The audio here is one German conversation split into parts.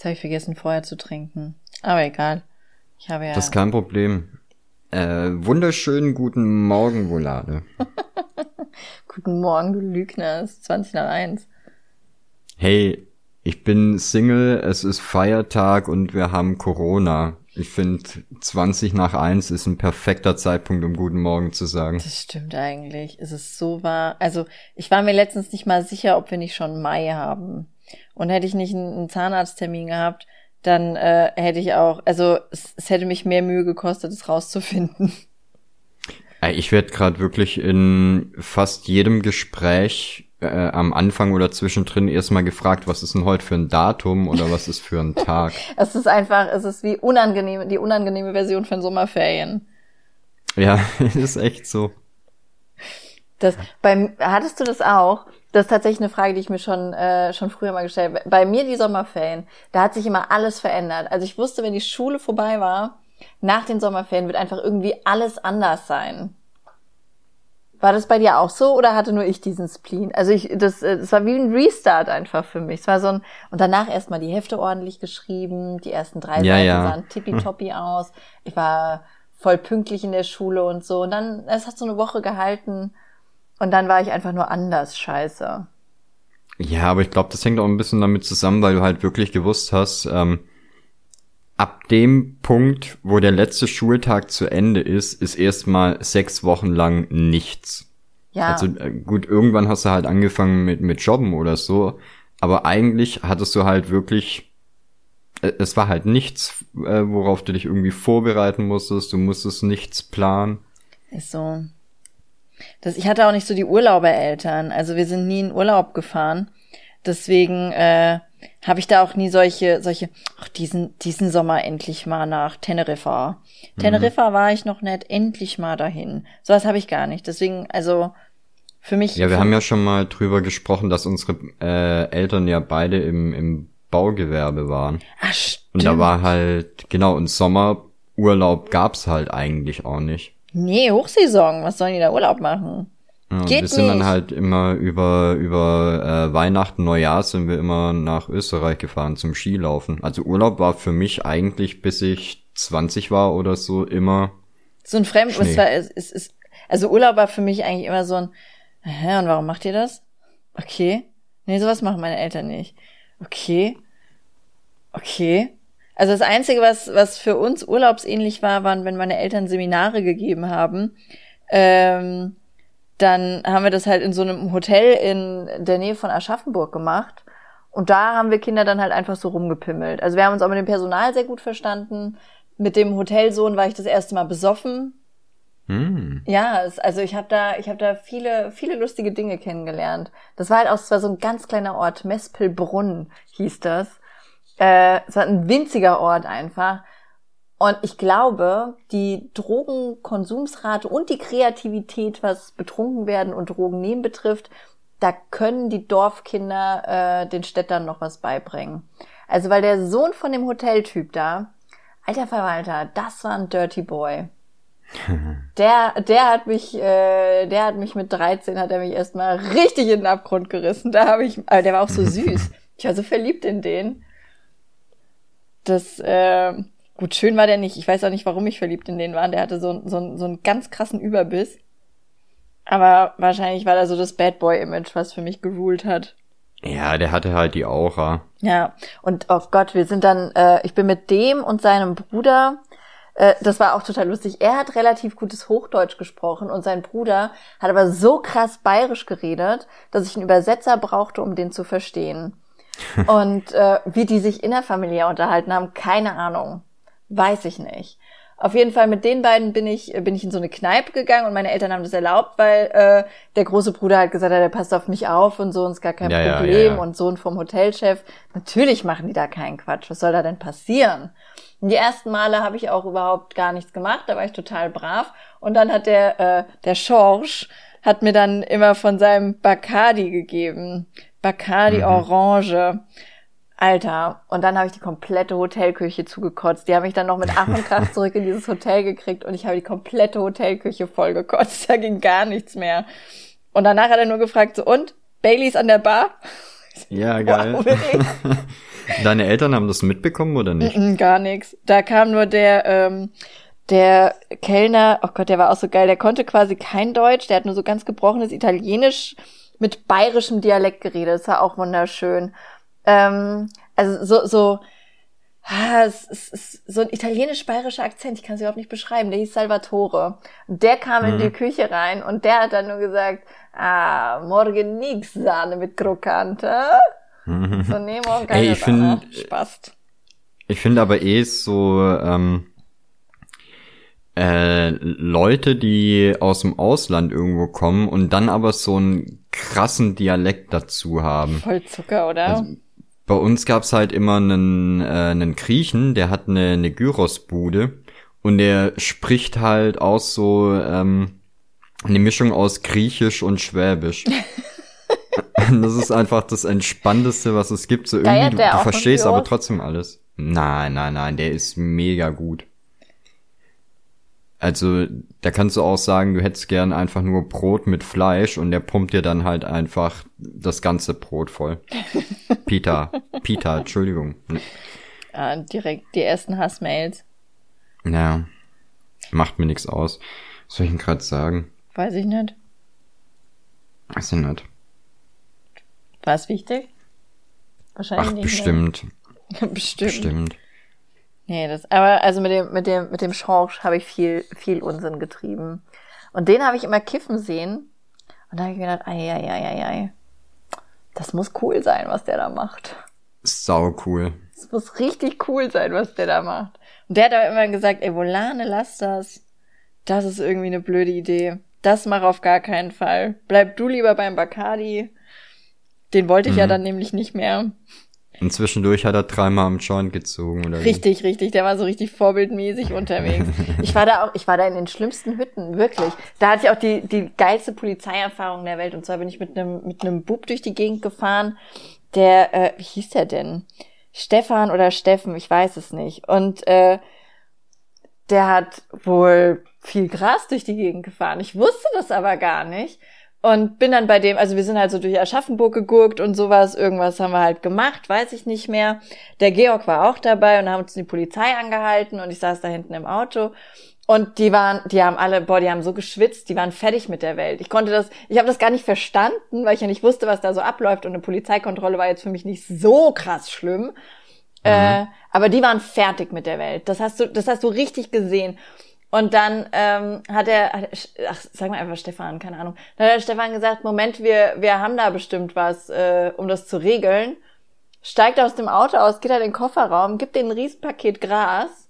Jetzt habe ich vergessen, vorher zu trinken. Aber egal. Ich habe ja. Das ist kein Problem. Äh, wunderschönen guten Morgen, Volade. guten Morgen, du Lügner. Es ist 20 nach 1. Hey, ich bin Single, es ist Feiertag und wir haben Corona. Ich finde, 20 nach 1 ist ein perfekter Zeitpunkt, um guten Morgen zu sagen. Das stimmt eigentlich. Es ist so wahr. Also, ich war mir letztens nicht mal sicher, ob wir nicht schon Mai haben. Und hätte ich nicht einen Zahnarzttermin gehabt, dann äh, hätte ich auch, also es, es hätte mich mehr Mühe gekostet, es rauszufinden. Ich werde gerade wirklich in fast jedem Gespräch äh, am Anfang oder zwischendrin erstmal gefragt, was ist denn heute für ein Datum oder was ist für ein Tag? es ist einfach, es ist wie unangenehm, die unangenehme Version von Sommerferien. Ja, ist echt so. Das, beim, hattest du das auch? Das ist tatsächlich eine Frage, die ich mir schon, äh, schon früher mal gestellt habe. Bei mir die Sommerferien, da hat sich immer alles verändert. Also ich wusste, wenn die Schule vorbei war, nach den Sommerferien wird einfach irgendwie alles anders sein. War das bei dir auch so oder hatte nur ich diesen Spleen? Also ich, das, äh, das war wie ein Restart einfach für mich. Es war so ein, und danach erstmal die Hefte ordentlich geschrieben, die ersten drei ja, Seiten ja. sahen tippitoppi aus. Ich war voll pünktlich in der Schule und so. Und dann, es hat so eine Woche gehalten und dann war ich einfach nur anders scheiße. Ja, aber ich glaube, das hängt auch ein bisschen damit zusammen, weil du halt wirklich gewusst hast, ähm, ab dem Punkt, wo der letzte Schultag zu Ende ist, ist erstmal sechs Wochen lang nichts. Ja. Also äh, gut, irgendwann hast du halt angefangen mit, mit Jobben oder so, aber eigentlich hattest du halt wirklich, äh, es war halt nichts, äh, worauf du dich irgendwie vorbereiten musstest, du musstest nichts planen. Ist so. Das, ich hatte auch nicht so die Urlaubereltern. Also wir sind nie in Urlaub gefahren. Deswegen äh, habe ich da auch nie solche, solche, ach, diesen, diesen Sommer endlich mal nach Teneriffa. Mhm. Teneriffa war ich noch nicht, endlich mal dahin. Sowas habe ich gar nicht. Deswegen, also für mich. Ja, wir haben ja schon mal drüber gesprochen, dass unsere äh, Eltern ja beide im, im Baugewerbe waren. Ach, stimmt. Und da war halt, genau, und Sommerurlaub gab's halt eigentlich auch nicht. Nee, Hochsaison, was sollen die da Urlaub machen? Ja, Geht wir sind nicht. dann halt immer über über äh, Weihnachten, Neujahr sind wir immer nach Österreich gefahren zum Skilaufen. Also Urlaub war für mich eigentlich, bis ich 20 war oder so, immer So ein Fremd, Schnee. es war, es, es, es, also Urlaub war für mich eigentlich immer so ein, hä, und warum macht ihr das? Okay. Nee, sowas machen meine Eltern nicht. Okay. Okay. Also das Einzige, was, was für uns urlaubsähnlich war, waren, wenn meine Eltern Seminare gegeben haben, ähm, dann haben wir das halt in so einem Hotel in der Nähe von Aschaffenburg gemacht. Und da haben wir Kinder dann halt einfach so rumgepimmelt. Also wir haben uns auch mit dem Personal sehr gut verstanden. Mit dem Hotelsohn war ich das erste Mal besoffen. hm, Ja, es, also ich habe da, ich habe da viele, viele lustige Dinge kennengelernt. Das war halt auch, es war so ein ganz kleiner Ort, Mespelbrunn hieß das. Äh, es war ein winziger Ort einfach. Und ich glaube, die Drogenkonsumsrate und die Kreativität, was betrunken werden und Drogen nehmen betrifft, da können die Dorfkinder äh, den Städtern noch was beibringen. Also weil der Sohn von dem Hoteltyp da, alter Verwalter, das war ein Dirty Boy. Der, der hat mich, äh, der hat mich mit 13 hat er mich erstmal richtig in den Abgrund gerissen. Da habe ich, aber der war auch so süß. Ich war so verliebt in den. Das, äh, gut, schön war der nicht. Ich weiß auch nicht, warum ich verliebt in den war. Der hatte so, so, so einen ganz krassen Überbiss. Aber wahrscheinlich war da so das Bad Boy-Image, was für mich geruled hat. ja, der hatte halt die Aura. Ja, und oh Gott, wir sind dann, äh, ich bin mit dem und seinem Bruder, äh, das war auch total lustig. Er hat relativ gutes Hochdeutsch gesprochen und sein Bruder hat aber so krass bayerisch geredet, dass ich einen Übersetzer brauchte, um den zu verstehen. und äh, wie die sich innerfamiliär unterhalten haben, keine Ahnung. Weiß ich nicht. Auf jeden Fall mit den beiden bin ich bin ich in so eine Kneipe gegangen und meine Eltern haben das erlaubt, weil äh, der große Bruder hat gesagt, hat, der passt auf mich auf und so und ist gar kein ja, Problem ja, ja. und Sohn vom Hotelchef. Natürlich machen die da keinen Quatsch. Was soll da denn passieren? Und die ersten Male habe ich auch überhaupt gar nichts gemacht, da war ich total brav. Und dann hat der äh, der Schorsch hat mir dann immer von seinem Bacardi gegeben. Bacardi Orange. Alter, und dann habe ich die komplette Hotelküche zugekotzt. Die haben mich dann noch mit Ach und Krach zurück in dieses Hotel gekriegt und ich habe die komplette Hotelküche vollgekotzt. Da ging gar nichts mehr. Und danach hat er nur gefragt, so, und? Baileys an der Bar? Ja, geil. Wow, Deine Eltern haben das mitbekommen oder nicht? Mm, Gar nichts. Da kam nur der, ähm, der Kellner, oh Gott, der war auch so geil, der konnte quasi kein Deutsch, der hat nur so ganz gebrochenes Italienisch mit bayerischem Dialekt geredet. Das war auch wunderschön. Ähm, also so, so, ah, es, es, es, so ein italienisch-bayerischer Akzent, ich kann es überhaupt nicht beschreiben, der hieß Salvatore. Und der kam in Mhm. die Küche rein und der hat dann nur gesagt, ah, morgen nix Sahne mit Krokante. So, nee, morgen keine Ey, ich Sahne. find- Spaß. Ich finde aber eh so ähm, äh, Leute, die aus dem Ausland irgendwo kommen und dann aber so einen krassen Dialekt dazu haben. Voll Zucker, oder? Also, Bei uns gab's halt immer einen, äh, einen Griechen, der hat eine, eine Gyrosbude und der spricht halt auch so ähm, eine Mischung aus Griechisch und Schwäbisch. das ist einfach das Entspannteste, was es gibt. So irgendwie, du, du verstehst aber trotzdem alles. Nein, nein, nein, der ist mega gut. Also, da kannst du auch sagen, du hättest gern einfach nur Brot mit Fleisch und der pumpt dir dann halt einfach das ganze Brot voll. Pita, Pita, Entschuldigung. Ja, direkt die ersten Hassmails. Ja, macht mir nichts aus. Was soll ich denn gerade sagen? Weiß ich nicht. Weiß ich nicht. War es wichtig? Wahrscheinlich Ach, nicht. bestimmt, Ne? bestimmt. bestimmt. Nee, das, aber also mit dem, mit dem, mit dem Schorsch habe ich viel, viel Unsinn getrieben. Und den habe ich immer kiffen sehen. Und da habe ich mir gedacht, ei, ei, ei, ei, ei. Das muss cool sein, was der da macht. Sau cool. Das muss richtig cool sein, was der da macht. Und der hat aber immer gesagt, ey, Volane, lass das. Das ist irgendwie eine blöde Idee. Das mach auf gar keinen Fall. Bleib du lieber beim Bacardi. Den wollte ich ja Mhm. dann nämlich nicht mehr. Und zwischendurch hat er dreimal am Joint gezogen, oder wie? Richtig, richtig. Der war so richtig vorbildmäßig unterwegs. Ich war da auch, ich war da in den schlimmsten Hütten, wirklich. Da hatte ich auch die, die geilste Polizeierfahrung der Welt. Und zwar bin ich mit einem, mit einem Bub durch die Gegend gefahren. Der, äh, wie hieß der denn? Stefan oder Steffen, ich weiß es nicht. Und, äh, der hat wohl viel Gras durch die Gegend gefahren. Ich wusste das aber gar nicht. Und bin dann bei dem, also wir sind halt so durch Aschaffenburg gegurkt und sowas, irgendwas haben wir halt gemacht, weiß ich nicht mehr. Der Georg war auch dabei und haben uns die Polizei angehalten und ich saß da hinten im Auto. Und die waren, die haben alle, boah, die haben so geschwitzt, die waren fertig mit der Welt. Ich konnte das, ich habe das gar nicht verstanden, weil ich ja nicht wusste, was da so abläuft und eine Polizeikontrolle war jetzt für mich nicht so krass schlimm. Äh, aber die waren fertig mit der Welt. Das hast du, das hast du richtig gesehen. Und dann ähm, hat er, hat er, ach, sag mal einfach Stefan, keine Ahnung. Dann hat der Stefan gesagt, Moment, wir, wir haben da bestimmt was, äh, um das zu regeln. Steigt aus dem Auto aus, geht er in den Kofferraum, gibt den ein Riesenpaket Gras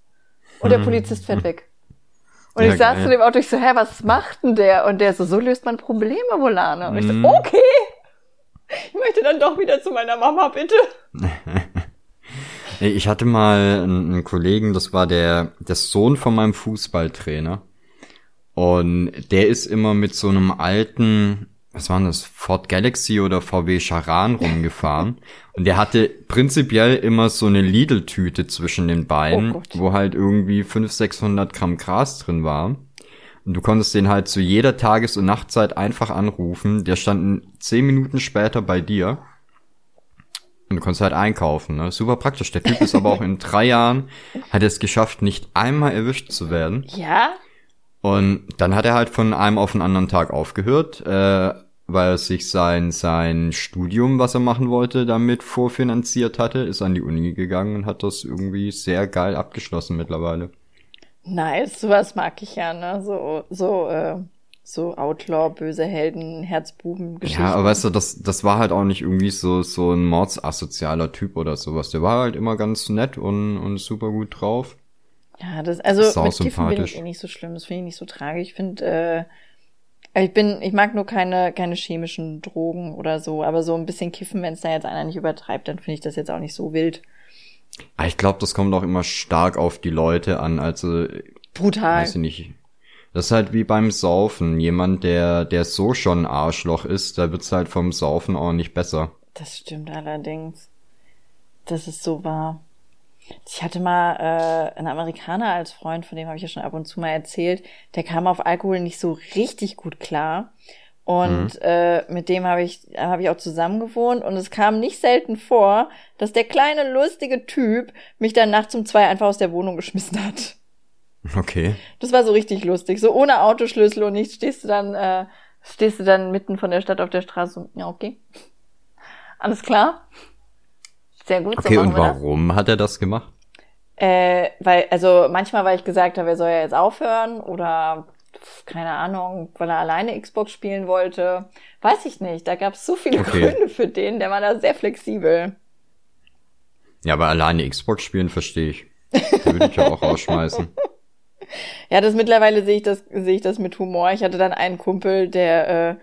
und der Polizist fährt weg. Und Ja, ich saß geil. zu dem Auto, ich so, hä, was macht denn der? Und der so, so löst man Probleme, Volane. Und ich so, Mhm. okay. Ich möchte dann doch wieder zu meiner Mama, bitte. Ich hatte mal einen, einen Kollegen, das war der, der Sohn von meinem Fußballtrainer. Und der ist immer mit so einem alten, was war denn das, Ford Galaxy oder VW Charan rumgefahren. Und der hatte prinzipiell immer so eine Lidl-Tüte zwischen den Beinen, Oh wo halt irgendwie 500, 600 Gramm Gras drin war. Und du konntest den halt zu jeder Tages- und Nachtzeit einfach anrufen. Der stand zehn Minuten später bei dir. Du konntest halt einkaufen, ne? Super praktisch. Der Typ ist aber auch in drei Jahren, hat er es geschafft, nicht einmal erwischt zu werden. Ja? Und dann hat er halt von einem auf den anderen Tag aufgehört, äh, weil er sich sein, sein Studium, was er machen wollte, damit vorfinanziert hatte, ist an die Uni gegangen und hat das irgendwie sehr geil abgeschlossen mittlerweile. Nice, sowas mag ich ja, ne? So, so, äh, so Outlaw, böse Helden, Herzbuben-Geschichten. Ja, aber weißt du, das, das war halt auch nicht irgendwie so, so ein mordsasozialer Typ oder sowas. Der war halt immer ganz nett und, und super gut drauf. Ja, das, also Sau mit Kiffen bin ich eh nicht so schlimm, das finde ich nicht so tragisch. Ich finde, äh, ich bin, ich mag nur keine, keine chemischen Drogen oder so, aber so ein bisschen Kiffen, wenn es da jetzt einer nicht übertreibt, dann finde ich das jetzt auch nicht so wild. Aber ich glaube, das kommt auch immer stark auf die Leute an. Also, Brutal. weiß ich nicht. Das ist halt wie beim Saufen. Jemand, der, der so schon ein Arschloch ist, da wird's halt vom Saufen auch nicht besser. Das stimmt allerdings. Das ist so wahr. Ich hatte mal äh, einen Amerikaner als Freund, von dem habe ich ja schon ab und zu mal erzählt, der kam auf Alkohol nicht so richtig gut klar. Und mhm. äh, mit dem habe ich, hab ich auch zusammen gewohnt. Und es kam nicht selten vor, dass der kleine, lustige Typ mich dann nachts um zwei einfach aus der Wohnung geschmissen hat. Okay. Das war so richtig lustig. So ohne Autoschlüssel und nichts stehst du dann, äh, stehst du dann mitten von der Stadt auf der Straße. Ja, okay. Alles klar. Sehr gut. Okay, so und warum hat er das gemacht? Äh, weil, also manchmal, weil ich gesagt habe, er soll ja jetzt aufhören oder keine Ahnung, weil er alleine Xbox spielen wollte. Weiß ich nicht. Da gab es so viele okay. Gründe für den. Der war da sehr flexibel. Ja, aber alleine Xbox spielen verstehe ich. Da würde ich ja auch rausschmeißen. Ja, das mittlerweile sehe ich das, sehe ich das mit Humor. Ich hatte dann einen Kumpel, der, äh,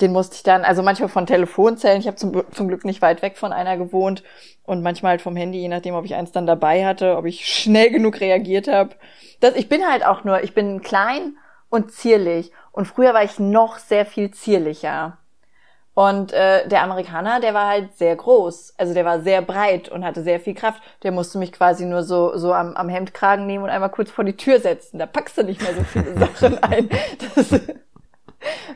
den musste ich dann, also manchmal von Telefonzellen, ich habe zum, zum Glück nicht weit weg von einer gewohnt und manchmal halt vom Handy, je nachdem, ob ich eins dann dabei hatte, ob ich schnell genug reagiert habe. Das, ich bin halt auch nur, ich bin klein und zierlich. Und früher war ich noch sehr viel zierlicher. Und äh, der Amerikaner, der war halt sehr groß. Also der war sehr breit und hatte sehr viel Kraft. Der musste mich quasi nur so, so am, am Hemdkragen nehmen und einmal kurz vor die Tür setzen. Da packst du nicht mehr so viele Sachen ein. Das,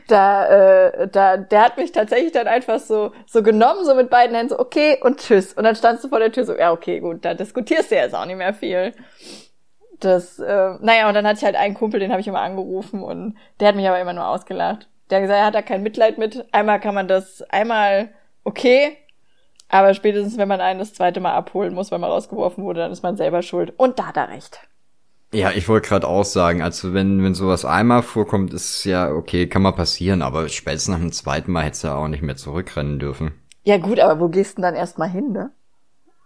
da, äh, da, der hat mich tatsächlich dann einfach so, so genommen, so mit beiden Händen, so okay und tschüss. Und dann standst du vor der Tür so, ja, okay, gut, da diskutierst du jetzt auch nicht mehr viel das, äh, naja, und dann hatte ich halt einen Kumpel, den habe ich immer angerufen und der hat mich aber immer nur ausgelacht. Der hat gesagt, er hat da kein Mitleid mit. Einmal kann man das, einmal okay, aber spätestens, wenn man einen das zweite Mal abholen muss, weil man rausgeworfen wurde, dann ist man selber schuld. Und da hat er recht. Ja, ich wollte gerade auch sagen, also wenn, wenn sowas einmal vorkommt, ist ja okay, kann mal passieren, aber spätestens nach dem zweiten Mal hättest du auch nicht mehr zurückrennen dürfen. Ja gut, aber wo gehst du denn dann erstmal hin, ne?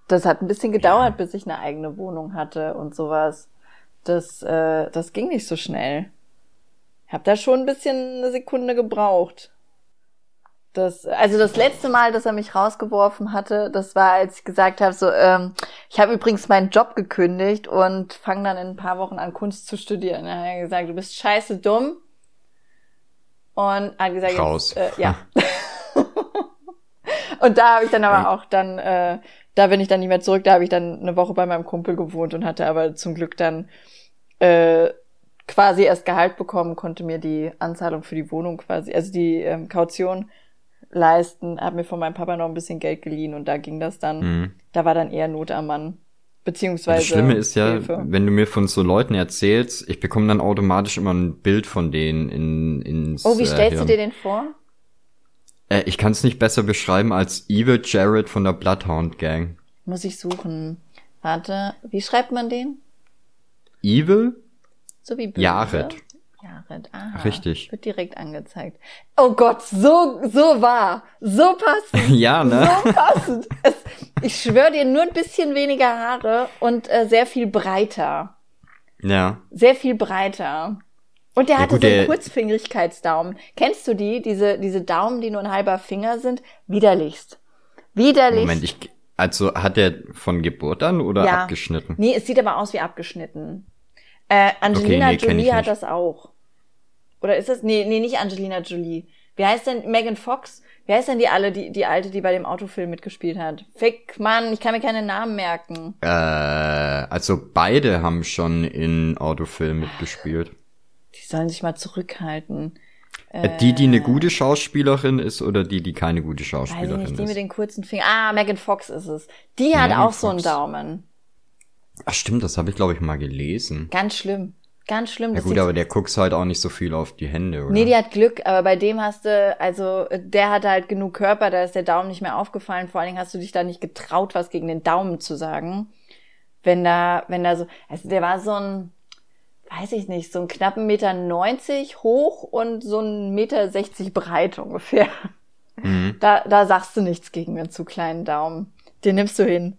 Das hat ein bisschen gedauert, ja. bis ich eine eigene Wohnung hatte und sowas das, äh, das ging nicht so schnell. Habe da schon ein bisschen eine Sekunde gebraucht. Das, also das letzte Mal, dass er mich rausgeworfen hatte, das war, als ich gesagt habe, so, ähm, ich habe übrigens meinen Job gekündigt und fange dann in ein paar Wochen an, Kunst zu studieren. Er hat gesagt, du bist scheiße dumm. Und hat gesagt, Raus. Jetzt, äh, ja. und da habe ich dann aber auch dann, äh, da bin ich dann nicht mehr zurück, da habe ich dann eine Woche bei meinem Kumpel gewohnt und hatte aber zum Glück dann äh, quasi erst Gehalt bekommen, konnte mir die Anzahlung für die Wohnung quasi, also die ähm, Kaution leisten, habe mir von meinem Papa noch ein bisschen Geld geliehen und da ging das dann, mhm. da war dann eher Not am Mann. Beziehungsweise. Das Schlimme ist ja, Hilfe. wenn du mir von so Leuten erzählst, ich bekomme dann automatisch immer ein Bild von denen in, ins Oh, wie stellst äh, du dir den vor? Äh, ich kann es nicht besser beschreiben als Evil Jared von der Bloodhound Gang. Muss ich suchen. Warte, wie schreibt man den? Evil? So wie böse. Jared. Jared, aha. Richtig. Wird direkt angezeigt. Oh Gott, so, so wahr. So passend. ja, ne? So passend. Es, ich schwöre dir, nur ein bisschen weniger Haare und äh, sehr viel breiter. Ja. Sehr viel breiter. Und der ja, hatte gut, so einen Kurzfingerigkeitsdaumen. Kennst du die? Diese, diese Daumen, die nur ein halber Finger sind? Widerlichst. Widerlichst. Moment, ich, also hat er von Geburt an oder ja. abgeschnitten? Nee, es sieht aber aus wie abgeschnitten. Äh, Angelina okay, nee, Jolie hat das auch. Oder ist das? Nee, nee, nicht Angelina Jolie. Wie heißt denn Megan Fox? Wie heißt denn die alle, die, die alte, die bei dem Autofilm mitgespielt hat? Fick, Mann, ich kann mir keine Namen merken. Äh, also beide haben schon in Autofilmen mitgespielt. Die sollen sich mal zurückhalten. Äh, die, die eine gute Schauspielerin ist oder die, die keine gute Schauspielerin weiß ich nicht, die ist? Die mit den kurzen Fingern. Ah, Megan Fox ist es. Die hat Megan auch Fox. so einen Daumen. Ach stimmt, das habe ich glaube ich mal gelesen. Ganz schlimm. Ganz schlimm. Ja gut, aber der guckt halt auch nicht so viel auf die Hände, oder? Nee, die hat Glück, aber bei dem hast du, also der hatte halt genug Körper, da ist der Daumen nicht mehr aufgefallen. Vor allen Dingen hast du dich da nicht getraut, was gegen den Daumen zu sagen. Wenn da, wenn da so, also der war so ein, weiß ich nicht, so einen knappen Meter neunzig hoch und so einen Meter sechzig breit ungefähr. Mhm. Da, da sagst du nichts gegen einen zu kleinen Daumen. Den nimmst du hin.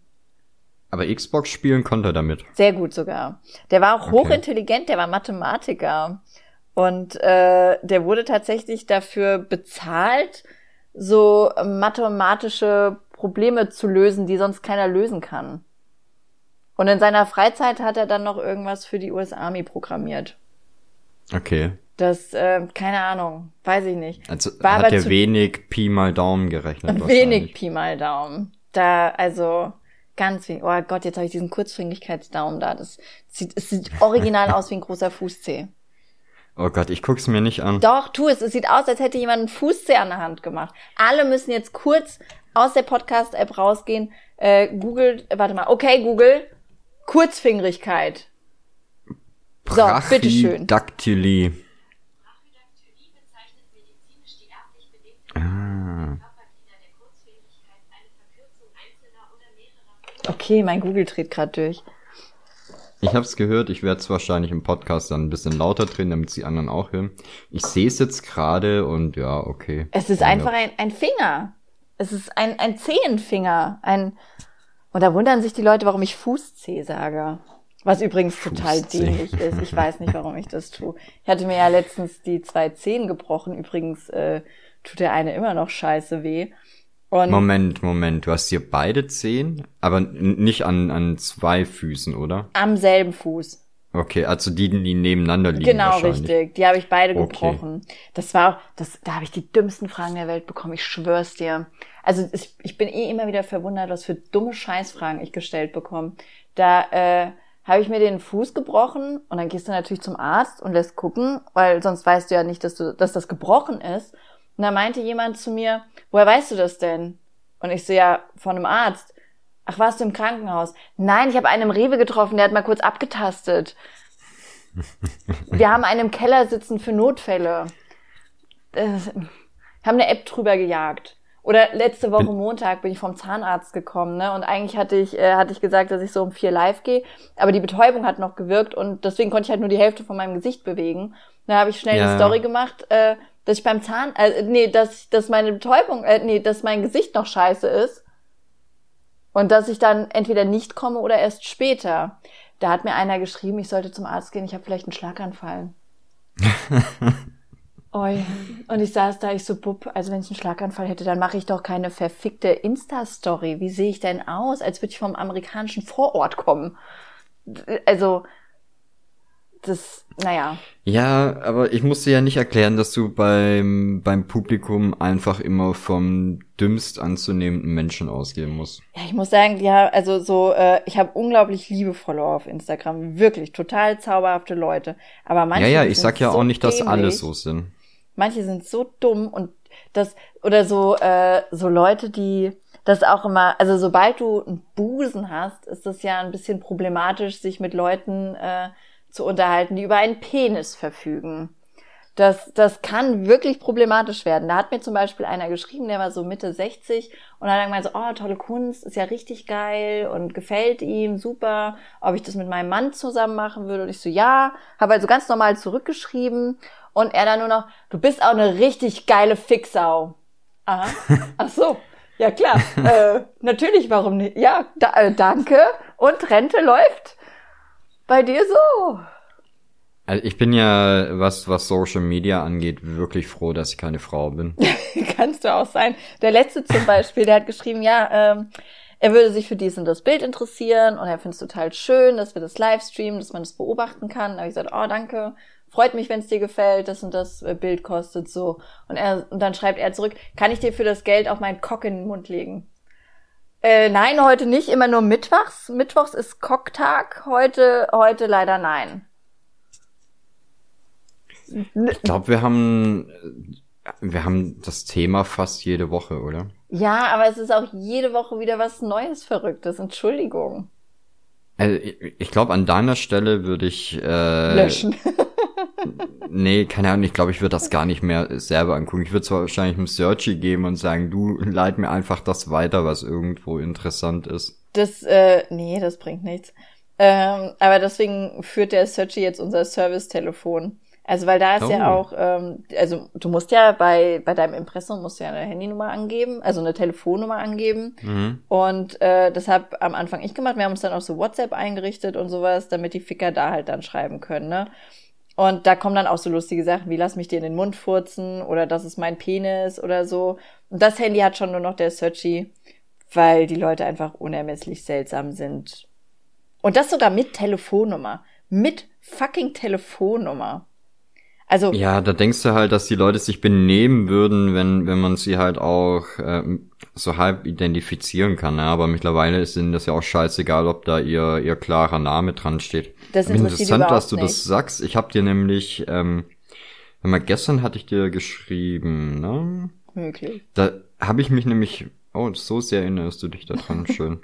Aber Xbox spielen konnte er damit. Sehr gut sogar. Der war auch okay. hochintelligent, der war Mathematiker. Und äh, der wurde tatsächlich dafür bezahlt, so mathematische Probleme zu lösen, die sonst keiner lösen kann. Und in seiner Freizeit hat er dann noch irgendwas für die US Army programmiert. Okay. Das, äh, keine Ahnung, weiß ich nicht. Also War hat er wenig Pi mal Daumen gerechnet. Wenig Pi mal Daumen. Da, also ganz wenig. Oh Gott, jetzt habe ich diesen Kurzfingerigkeitsdaumen da. Das sieht, es sieht original aus wie ein großer Fußzeh. Oh Gott, ich guck's mir nicht an. Doch, tu es. Es sieht aus, als hätte jemand einen Fußzeh an der Hand gemacht. Alle müssen jetzt kurz aus der Podcast-App rausgehen. Äh, Google, warte mal. Okay, Google. Kurzfingerigkeit. So, bitteschön. Brachydactylie. Brachydactylie bezeichnet medizinisch die erblich bedingte Ah. Okay, mein Google dreht gerade durch. Ich hab's gehört, ich werde es wahrscheinlich im Podcast dann ein bisschen lauter drehen, damit die anderen auch hören. Ich sehe es jetzt gerade und ja, okay. Es ist einfach ein, ein Finger. Es ist ein, ein Zehenfinger. Ein, und da wundern sich die Leute, warum ich Fußzeh sage. Was übrigens total dämlich ist. Ich weiß nicht, warum ich das tue. Ich hatte mir ja letztens die zwei Zehen gebrochen. Übrigens äh, tut der eine immer noch scheiße weh. Und Moment, Moment, du hast hier beide Zehen, aber nicht an, an zwei Füßen, oder? am selben Fuß. Okay, also die, die nebeneinander liegen Genau, richtig. Die habe ich beide Okay. gebrochen. Das war auch, das, da habe ich die dümmsten Fragen der Welt bekommen. Ich schwör's dir. Also ich, ich bin eh immer wieder verwundert, was für dumme Scheißfragen ich gestellt bekomme. Da äh, habe ich mir den Fuß gebrochen und dann gehst du natürlich zum Arzt und lässt gucken, weil sonst weißt du ja nicht, dass du, dass das gebrochen ist. Und da meinte jemand zu mir, woher weißt du das denn? Und ich so, ja, von einem Arzt. Ach, warst du im Krankenhaus? Nein, ich habe einen im Rewe getroffen, der hat mal kurz abgetastet. Wir haben einen im Keller sitzen für Notfälle. Das, haben eine App drüber gejagt. Oder letzte Woche Montag bin ich vom Zahnarzt gekommen, ne? Und eigentlich hatte ich, äh, hatte ich gesagt, dass ich so um vier live gehe, aber die Betäubung hat noch gewirkt und deswegen konnte ich halt nur die Hälfte von meinem Gesicht bewegen. Dann habe ich schnell Ja, eine. Story gemacht, äh, dass ich beim Zahn, äh, nee, dass, dass meine Betäubung, äh, nee, dass mein Gesicht noch scheiße ist. Und dass ich dann entweder nicht komme oder erst später. Da hat mir einer geschrieben, ich sollte zum Arzt gehen, ich habe vielleicht einen Schlaganfall. Oi. Und ich saß da, ich so, Bub, also wenn ich einen Schlaganfall hätte, dann mache ich doch keine verfickte Insta-Story. Wie sehe ich denn aus, als würde ich vom amerikanischen Vorort kommen? Also, das, naja. Ja, aber ich musste ja nicht erklären, dass du beim, beim Publikum einfach immer vom dümmst anzunehmenden Menschen ausgehen musst. Ja, ich muss sagen, ja, also so, äh, ich habe unglaublich liebe Follower auf Instagram. Wirklich, total zauberhafte Leute. Aber manche ja, ja, ich sag ja so auch nicht, dass alle dämlich. so sind. Manche sind so dumm und das, oder so, äh, so Leute, die das auch immer, also sobald du einen Busen hast, ist das ja ein bisschen problematisch, sich mit Leuten äh, zu unterhalten, die über einen Penis verfügen. Das, das kann wirklich problematisch werden. Da hat mir zum Beispiel einer geschrieben, der war so Mitte 60 und hat dann gemeint so, oh, tolle Kunst, ist ja richtig geil und gefällt ihm, super, ob ich das mit meinem Mann zusammen machen würde. Und ich so, ja, habe also ganz normal zurückgeschrieben und er dann nur noch, du bist auch eine richtig geile Fixau. Aha, ach so, ja klar, äh, natürlich, warum nicht? Ja, da, äh, danke und Rente läuft bei dir so. Also ich bin ja, was, was Social Media angeht, wirklich froh, dass ich keine Frau bin. Kannst du auch sein. Der letzte zum Beispiel, der hat geschrieben, ja, ähm, er würde sich für dies und das Bild interessieren und er findet es total schön, dass wir das livestreamen, dass man das beobachten kann. Da habe ich gesagt, oh, danke, freut mich, wenn es dir gefällt, das und das äh, Bild kostet so. Und er und dann schreibt er zurück, kann ich dir für das Geld auch meinen Cock in den Mund legen? Äh, nein, heute nicht, immer nur mittwochs. Mittwochs ist Cocktag, heute, heute leider nein. Ich glaube, wir haben, wir haben das Thema fast jede Woche, oder? Ja, aber es ist auch jede Woche wieder was Neues, Verrücktes. Entschuldigung. Also ich, ich glaube, an deiner Stelle würde ich äh, Löschen. Nee, keine Ahnung, ich glaube, ich würde das gar nicht mehr selber angucken. Ich würde es wahrscheinlich einem Searchy geben und sagen, du leit mir einfach das weiter, was irgendwo interessant ist. Das, äh, nee, das bringt nichts. Ähm, aber deswegen führt der Searchy jetzt unser Service-Telefon. Also, weil da ist ja Oh. auch, ähm, also du musst ja bei, bei deinem Impressum musst du ja eine Handynummer angeben, also eine Telefonnummer angeben. Mhm. Und äh, das hab am Anfang ich gemacht. Wir haben uns dann auch so WhatsApp eingerichtet und sowas, damit die Ficker da halt dann schreiben können, ne? Und da kommen dann auch so lustige Sachen wie lass mich dir in den Mund furzen oder das ist mein Penis oder so. Und das Handy hat schon nur noch der Searchy, weil die Leute einfach unermesslich seltsam sind. Und das sogar mit Telefonnummer. Mit fucking Telefonnummer. Also, Ja, da denkst du halt, dass die Leute sich benehmen würden, wenn, wenn man sie halt auch ähm, so halb identifizieren kann. Ne? Aber mittlerweile ist ihnen das ja auch scheißegal, ob da ihr, ihr klarer Name dran steht. Das interessiert interessant, dass du das nicht. sagst. Ich habe dir nämlich ähm, Wenn mal gestern hatte ich dir geschrieben, ne? Möglich. Da habe ich mich nämlich, oh, so sehr erinnerst du dich daran, schön.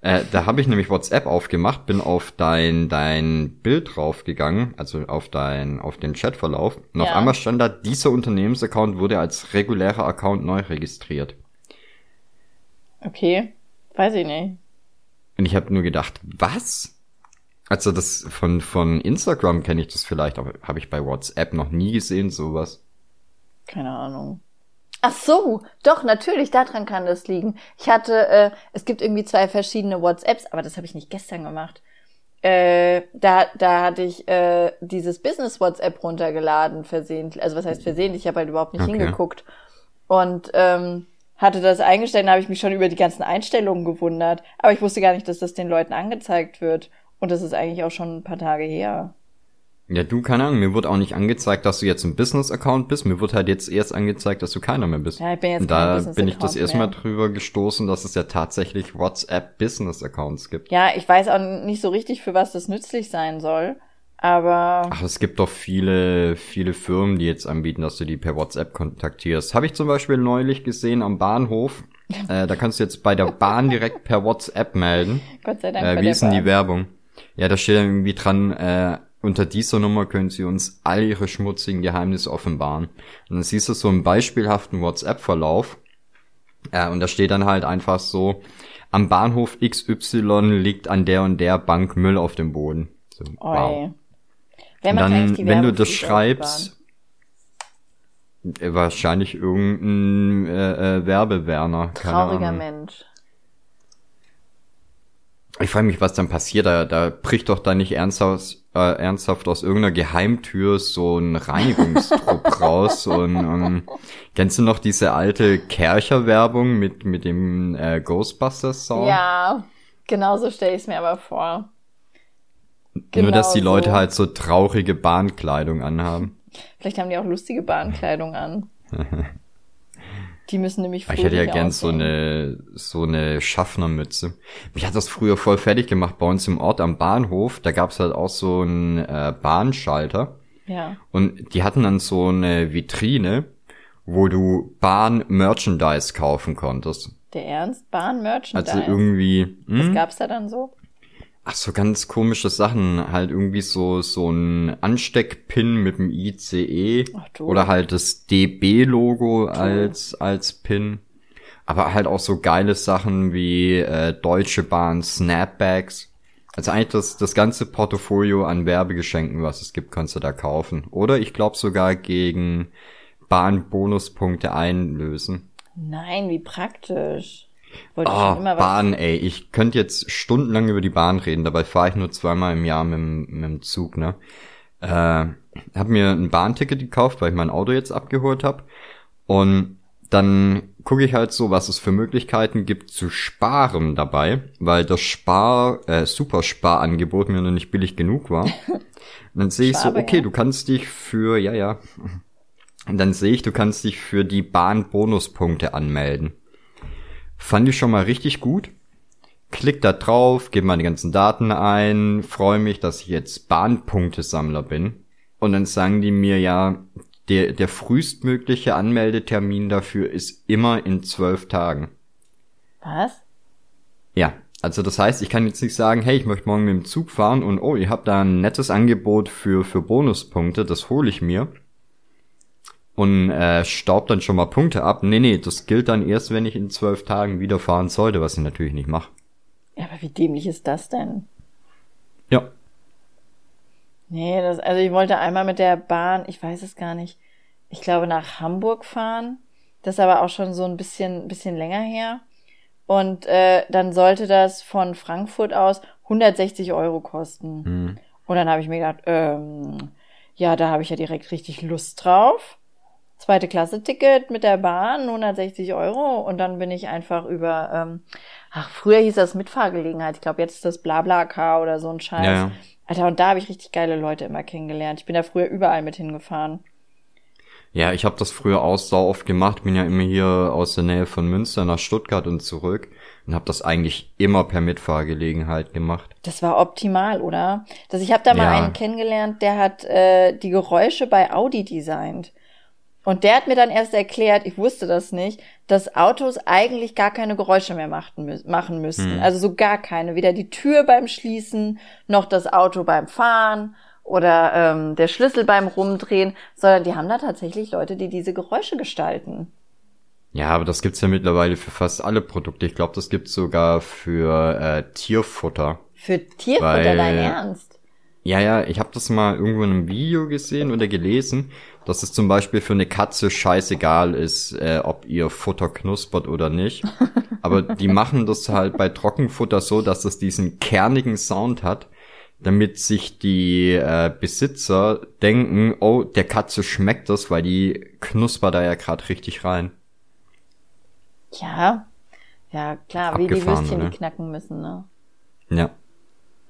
Äh, da habe ich nämlich WhatsApp aufgemacht, bin auf dein dein Bild draufgegangen, also auf dein auf den Chatverlauf und auf Ja. einmal stand da dieser Unternehmensaccount wurde als regulärer Account neu registriert. Okay. Weiß ich nicht. Und ich habe nur gedacht, was? Also das von von Instagram kenne ich das vielleicht, aber habe ich bei WhatsApp noch nie gesehen sowas. Keine Ahnung. Ach so, doch, natürlich, daran kann das liegen. Ich hatte, äh, es gibt irgendwie zwei verschiedene WhatsApps, aber das habe ich nicht gestern gemacht. Äh, da, da hatte ich äh, dieses Business WhatsApp runtergeladen, versehentlich. Also was heißt versehentlich? Ich habe halt überhaupt nicht Okay. hingeguckt. Und ähm, hatte das eingestellt, da habe ich mich schon über die ganzen Einstellungen gewundert. Aber ich wusste gar nicht, dass das den Leuten angezeigt wird. Und das ist eigentlich auch schon ein paar Tage her. Ja, du, keine Ahnung, mir wird auch nicht angezeigt, dass du jetzt ein Business-Account bist. Mir wird halt jetzt erst angezeigt, dass du keiner mehr bist. Ja, ich bin jetzt Und da bin ich das erste Mal mehr. drüber gestoßen, dass es ja tatsächlich WhatsApp-Business-Accounts gibt. Ja, ich weiß auch nicht so richtig, für was das nützlich sein soll. Aber Ach, es gibt doch viele, viele Firmen, die jetzt anbieten, dass du die per WhatsApp kontaktierst. Habe ich zum Beispiel neulich gesehen am Bahnhof. Äh, da kannst du jetzt bei der Bahn direkt per WhatsApp melden. Gott sei Dank. Äh, wie ist denn die. Werbung? Ja, da steht irgendwie dran, äh, unter dieser Nummer können Sie uns all Ihre schmutzigen Geheimnisse offenbaren. Und dann siehst du so einen beispielhaften WhatsApp-Verlauf. Äh, und da steht dann halt einfach so, am Bahnhof XY liegt an der und der Bank Müll auf dem Boden. So, wow. Eigentlich dann, wenn du das schreibst, äh, wahrscheinlich irgendein äh, äh, Werbewerner. Trauriger Ahnung. Mensch. Ich frage mich, was dann passiert. Da, da bricht doch da nicht ernsthaft, äh, ernsthaft aus irgendeiner Geheimtür so ein Reinigungstrupp raus. Und ähm, kennst du noch diese alte Kercher-Werbung mit, mit dem äh, Ghostbusters-Song? Ja, genau so stelle ich es mir aber vor. Nur, dass die genau Leute so. halt so traurige Bahnkleidung anhaben. Vielleicht haben die auch lustige Bahnkleidung an. Die müssen nämlich Ich hätte ja gern so eine, so eine Schaffnermütze. Mich hat das früher voll fertig gemacht bei uns im Ort am Bahnhof. Da gab's halt auch so einen äh, Bahnschalter. Ja. Und die hatten dann so eine Vitrine, wo du Bahn-Merchandise kaufen konntest. Der Ernst? Bahn-Merchandise? Also irgendwie, Was hm? gab's da dann so? Ach so ganz komische Sachen, halt irgendwie so so ein Ansteckpin mit dem ICE Ach du. oder halt das DB-Logo als als Pin. Aber halt auch so geile Sachen wie äh, Deutsche Bahn Snapbacks. Also eigentlich das, das ganze Portfolio an Werbegeschenken, was es gibt, kannst du da kaufen. Oder ich glaube sogar gegen Bahnbonuspunkte einlösen. Nein, wie praktisch. Wollte Ah, schon immer was. Bahn, ey. Ich könnte jetzt stundenlang über die Bahn reden, dabei fahre ich nur zweimal im Jahr mit, dem- mit dem Zug, ne? Äh, hab mir ein Bahnticket gekauft, weil ich mein Auto jetzt abgeholt habe. Und dann gucke ich halt so, was es für Möglichkeiten gibt zu sparen dabei, weil das Spar, äh, Supersparangebot mir noch nicht billig genug war. Und dann sehe ich so, okay, du kannst dich für, ja, ja. Und dann sehe ich, du kannst dich für die Bahnbonuspunkte anmelden. Fand ich schon mal richtig gut. Klick da drauf, gebe meine ganzen Daten ein, freue mich, dass ich jetzt Bahnpunktesammler bin. Und dann sagen die mir ja, der, der frühestmögliche Anmeldetermin dafür ist immer in zwölf Tagen. Was? Ja, also das heißt, ich kann jetzt nicht sagen, hey, ich möchte morgen mit dem Zug fahren und oh, ihr habt da ein nettes Angebot für, für Bonuspunkte, das hole ich mir. Und äh, staubt dann schon mal Punkte ab. Nee, nee, das gilt dann erst, wenn ich in zwölf Tagen wieder fahren sollte, was ich natürlich nicht mache. Ja, aber wie dämlich ist das denn? Ja. Nee, das, also ich wollte einmal mit der Bahn, ich weiß es gar nicht, ich glaube nach Hamburg fahren. Das ist aber auch schon so ein bisschen, bisschen länger her. Und äh, dann sollte das von Frankfurt aus 160 Euro kosten. Hm. Und dann habe ich mir gedacht, ähm, ja, da habe ich ja direkt richtig Lust drauf. Zweite Klasse Ticket mit der Bahn, 160 Euro. Und dann bin ich einfach über, ähm, ach, früher hieß das Mitfahrgelegenheit. Ich glaube, jetzt ist das Blabla-Car oder so ein Scheiß. Ja, ja. Alter, und da habe ich richtig geile Leute immer kennengelernt. Ich bin da früher überall mit hingefahren. Ja, ich habe das früher auch sau oft gemacht, bin ja immer hier aus der Nähe von Münster nach Stuttgart und zurück und habe das eigentlich immer per Mitfahrgelegenheit gemacht. Das war optimal, oder? Das, ich habe da mal Ja. einen kennengelernt, der hat äh, die Geräusche bei Audi designt. Und der hat mir dann erst erklärt, ich wusste das nicht, dass Autos eigentlich gar keine Geräusche mehr machten, machen müssten. Hm. Also so gar keine. Weder die Tür beim Schließen, noch das Auto beim Fahren oder ähm, der Schlüssel beim Rumdrehen, sondern die haben da tatsächlich Leute, die diese Geräusche gestalten. Ja, aber das gibt's ja mittlerweile für fast alle Produkte. Ich glaube, das gibt's sogar für äh, Tierfutter. Für Tierfutter, Weil- dein Ernst? Ja, ja, ich habe das mal irgendwo in einem Video gesehen oder gelesen, dass es zum Beispiel für eine Katze scheißegal ist, äh, ob ihr Futter knuspert oder nicht. Aber die machen das halt bei Trockenfutter so, dass es diesen kernigen Sound hat, damit sich die äh, Besitzer denken, oh, der Katze schmeckt das, weil die knuspert da ja gerade richtig rein. Ja. Ja, klar, wie die Würstchen, ne? die knacken müssen, ne? Ja.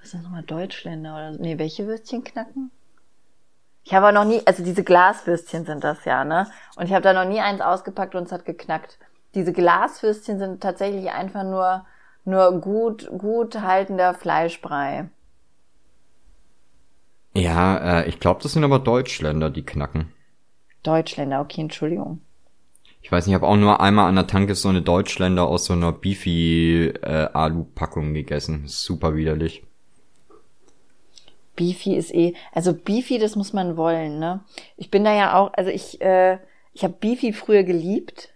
Was ist nochmal Deutschländer oder so? Nee, welche Würstchen knacken? Ich habe aber noch nie, also diese Glaswürstchen sind das ja, ne? Und ich habe da noch nie eins ausgepackt und es hat geknackt. Diese Glaswürstchen sind tatsächlich einfach nur, nur gut, gut haltender Fleischbrei. Ja, äh, ich glaube, das sind aber Deutschländer, die knacken. Deutschländer, okay, Entschuldigung. Ich weiß nicht, ich habe auch nur einmal an der Tanke so eine Deutschländer aus so einer Beefy äh, Alu-Packung gegessen. Super widerlich. Beefy ist eh, also Beefy, das muss man wollen, ne? Ich bin da ja auch, also ich, äh, ich habe Beefy früher geliebt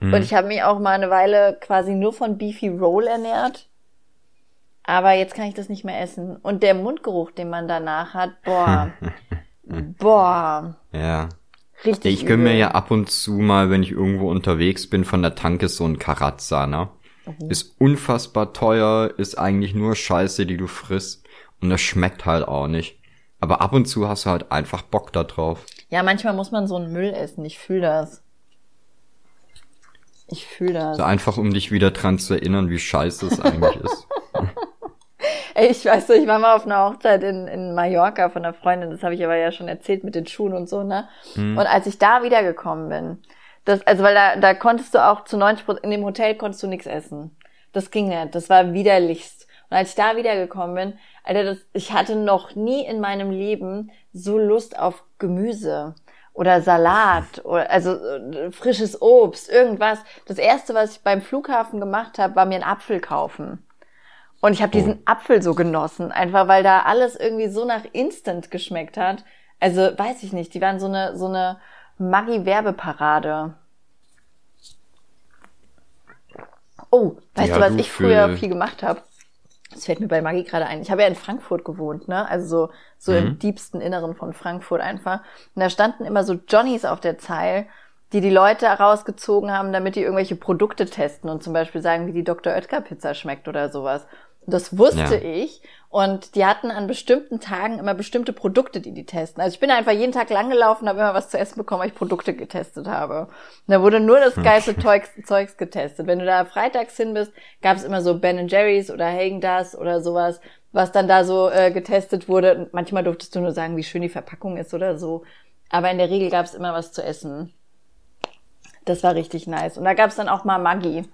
Hm. und ich habe mich auch mal eine Weile quasi nur von Beefy Roll ernährt. Aber jetzt kann ich das nicht mehr essen. Und der Mundgeruch, den man danach hat, boah, boah, Ja. richtig. Ich gönn mir ja ab und zu mal, wenn ich irgendwo unterwegs bin, von der Tanke so ein Karazza, ne? Mhm. Ist unfassbar teuer, ist eigentlich nur Scheiße, die du frisst. Und das schmeckt halt auch nicht. Aber ab und zu hast du halt einfach Bock da drauf. Ja, manchmal muss man so einen Müll essen. Ich fühl das. Ich fühl das. So einfach, um dich wieder dran zu erinnern, wie scheiße es eigentlich ist. Ey, ich weiß so, ich war mal auf einer Hochzeit in, in Mallorca von einer Freundin, das habe ich aber ja schon erzählt mit den Schuhen und so, ne? Und als ich da wiedergekommen bin, das, also weil da, da konntest du auch zu 90 Prozent, in dem Hotel konntest du nichts essen. Das ging nicht, das war widerlichst. Und als ich da wiedergekommen bin, Alter, das, ich hatte noch nie in meinem Leben so Lust auf Gemüse oder Salat oder also äh, frisches Obst, irgendwas. Das erste, was ich beim Flughafen gemacht habe, war mir einen Apfel kaufen. Und ich habe diesen Apfel so genossen, einfach weil da alles irgendwie so nach Instant geschmeckt hat. Also weiß ich nicht, die waren so eine so eine Maggi-Werbeparade. Oh, weißt Ja, du, was du, ich früher viel gemacht habe? Das fällt mir bei Maggi gerade ein. Ich habe ja in Frankfurt gewohnt, ne? Also so, so im diebsten Inneren von Frankfurt einfach. Und da standen immer so Johnnies auf der Zeil, die die Leute rausgezogen haben, damit die irgendwelche Produkte testen und zum Beispiel sagen, wie die Dr. Oetker Pizza schmeckt oder sowas. Das wusste Ja. ich. Und die hatten an bestimmten Tagen immer bestimmte Produkte, die die testen. Also ich bin einfach jeden Tag langgelaufen, habe immer was zu essen bekommen, weil ich Produkte getestet habe. Und da wurde nur das geilste Zeugs, Zeugs getestet. Wenn du da freitags hin bist, gab es immer so Ben Jerry's oder Hagen das oder sowas, was dann da so äh, getestet wurde. Und manchmal durftest du nur sagen, wie schön die Verpackung ist oder so. Aber in der Regel gab es immer was zu essen. Das war richtig nice. Und da gab es dann auch mal Maggi.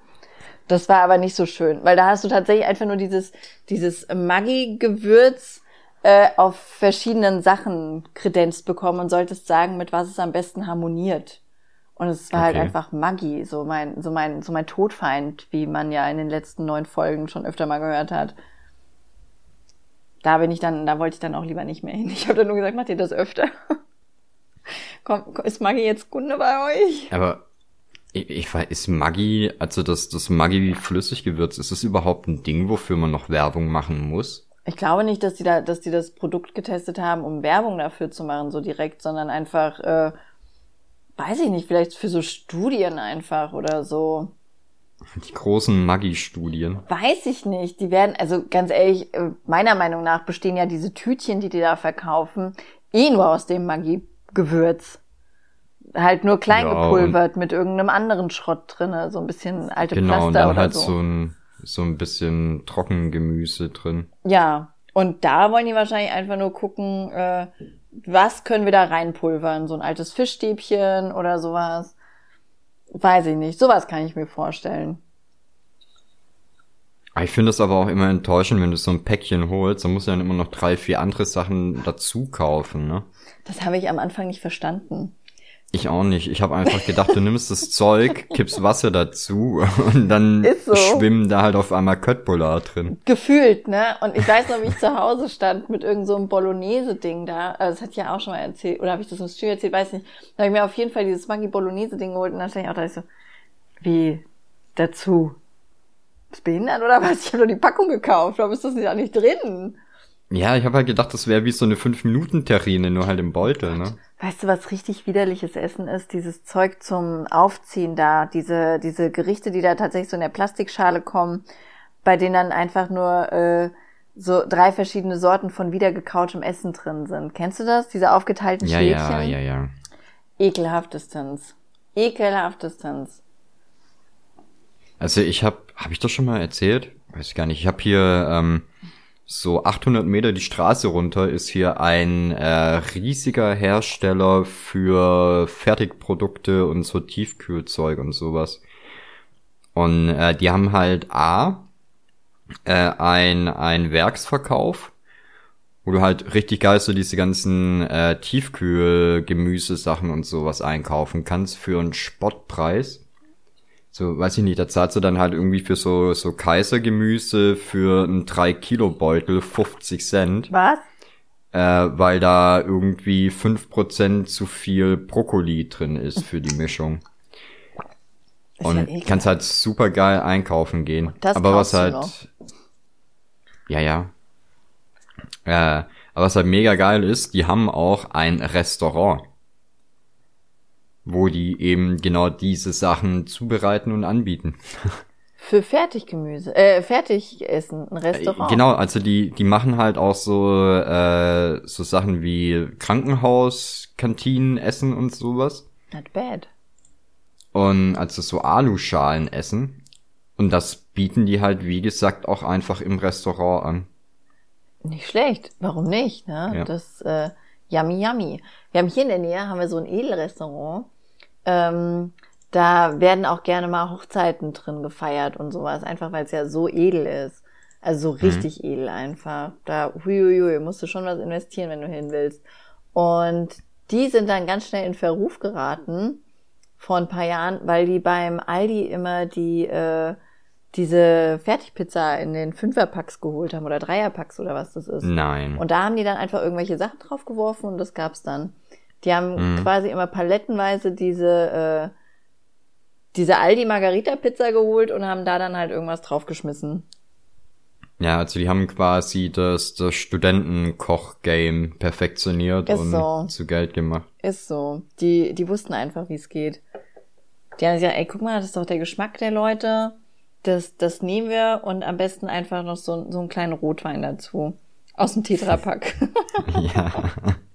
Das war aber nicht so schön, weil da hast du tatsächlich einfach nur dieses, dieses Maggi-Gewürz äh, auf verschiedenen Sachen kredenzt bekommen und solltest sagen, mit was es am besten harmoniert. Und es war halt Okay. einfach Maggi, so mein, so mein, so mein Todfeind, wie man ja in den letzten neun Folgen schon öfter mal gehört hat. Da bin ich dann, da wollte ich dann auch lieber nicht mehr hin. Ich habe dann nur gesagt, macht ihr das öfter? Komm, ist Maggi jetzt Kunde bei euch? Aber ich, ich weiß, ist Maggi, also das, das Maggi Flüssiggewürz, ist das überhaupt ein Ding, wofür man noch Werbung machen muss? Ich glaube nicht, dass die da, dass die das Produkt getestet haben, um Werbung dafür zu machen, so direkt, sondern einfach, äh, weiß ich nicht, vielleicht für so Studien einfach oder so. Die großen Maggi-Studien. Weiß ich nicht. Die werden, also ganz ehrlich, äh, meiner Meinung nach bestehen ja diese Tütchen, die die da verkaufen, eh nur aus dem Maggi-Gewürz. Halt nur klein Ja, gepulvert mit irgendeinem anderen Schrott drinne, so ein bisschen alte Genau, Pflaster und dann oder halt so. so ein, so ein bisschen Trockengemüse drin. Ja, und da wollen die wahrscheinlich einfach nur gucken, äh, was können wir da reinpulvern? So ein altes Fischstäbchen oder sowas? Weiß ich nicht. Sowas kann ich mir vorstellen. Ah, Ich finde es aber auch immer enttäuschend, wenn du so ein Päckchen holst, dann musst du dann immer noch drei, vier andere Sachen dazu kaufen, ne? Das habe ich am Anfang nicht verstanden. Ich auch nicht. Ich habe einfach gedacht, du nimmst das Zeug, kippst Wasser dazu und dann Ist so. schwimmen da halt auf einmal Köttbullar drin. Gefühlt, ne? Und ich weiß noch, wie ich zu Hause stand mit irgendeinem so einem Bolognese-Ding da. Also das ich ja auch schon mal erzählt. Oder habe ich das im Stream erzählt? Weiß nicht. Da habe ich mir auf jeden Fall dieses Maggi Bolognese-Ding geholt und dann stand ich auch da ich so, wie dazu? Bist du behindert oder was? Ich habe nur die Packung gekauft. Warum ist das nicht auch nicht drin? Ja, ich habe halt gedacht, das wäre wie so eine 5-Minuten-Terrine, nur halt im Beutel, ne? Weißt du, was richtig widerliches Essen ist? Dieses Zeug zum Aufziehen da, diese, diese Gerichte, die da tatsächlich so in der Plastikschale kommen, bei denen dann einfach nur äh, so drei verschiedene Sorten von wiedergekautem Essen drin sind. Kennst du das? Diese aufgeteilten Ja, Schälchen? ja, ja, ja. Ekelhaftestens. Ekelhaftestens. Also ich habe, habe ich das schon mal erzählt? Weiß ich gar nicht. Ich habe hier ähm, so 800 Meter die Straße runter ist hier ein äh, riesiger Hersteller für Fertigprodukte und so Tiefkühlzeug und sowas. Und äh, die haben halt A, äh, ein, ein Werksverkauf, wo du halt richtig geil so diese ganzen äh, Tiefkühl-Gemüsesachen und sowas einkaufen kannst für einen Spottpreis. So, weiß ich nicht, da zahlst du dann halt irgendwie für so, so Kaisergemüse für einen 3-Kilo-Beutel 50 Cent, Was? äh, weil da irgendwie 5% zu viel Brokkoli drin ist für die Mischung. Ist ja Und ekelhaft. kannst halt super geil einkaufen gehen. das aber was halt, noch? ja, ja. Äh, aber was halt mega geil ist, die haben auch ein Restaurant, wo die eben genau diese Sachen zubereiten und anbieten. Für Fertiggemüse, äh, Fertigessen, ein Restaurant. Genau, also die, die machen halt auch so, äh, so Sachen wie Krankenhaus, Kantinen, Essen und sowas. Not bad. Und also so Aluschalen essen. Und das bieten die halt, wie gesagt, auch einfach im Restaurant an. Nicht schlecht. Warum nicht? Ne? Ja. Das äh, yummy yummy. Wir haben hier in der Nähe haben wir so ein Edelrestaurant. Ähm, da werden auch gerne mal Hochzeiten drin gefeiert und sowas, einfach weil es ja so edel ist. Also so richtig edel einfach. Da huiuiui, musst du schon was investieren, wenn du hin willst. Und die sind dann ganz schnell in Verruf geraten vor ein paar Jahren, weil die beim Aldi immer die äh, diese Fertigpizza in den Fünferpacks geholt haben oder Dreierpacks oder was das ist. Nein. Und da haben die dann einfach irgendwelche Sachen draufgeworfen und das gab's dann. Die haben Mhm. quasi immer palettenweise diese, äh, diese Aldi Margarita Pizza geholt und haben da dann halt irgendwas draufgeschmissen. Ja, also die haben quasi das, das Studentenkoch-Game perfektioniert Ist und so. zu Geld gemacht. Ist so. Die, die wussten einfach, wie es geht. Die haben gesagt, ey, guck mal, das ist doch der Geschmack der Leute. Das, das nehmen wir und am besten einfach noch so, so einen kleinen Rotwein dazu. Aus dem Tetrapack. ja.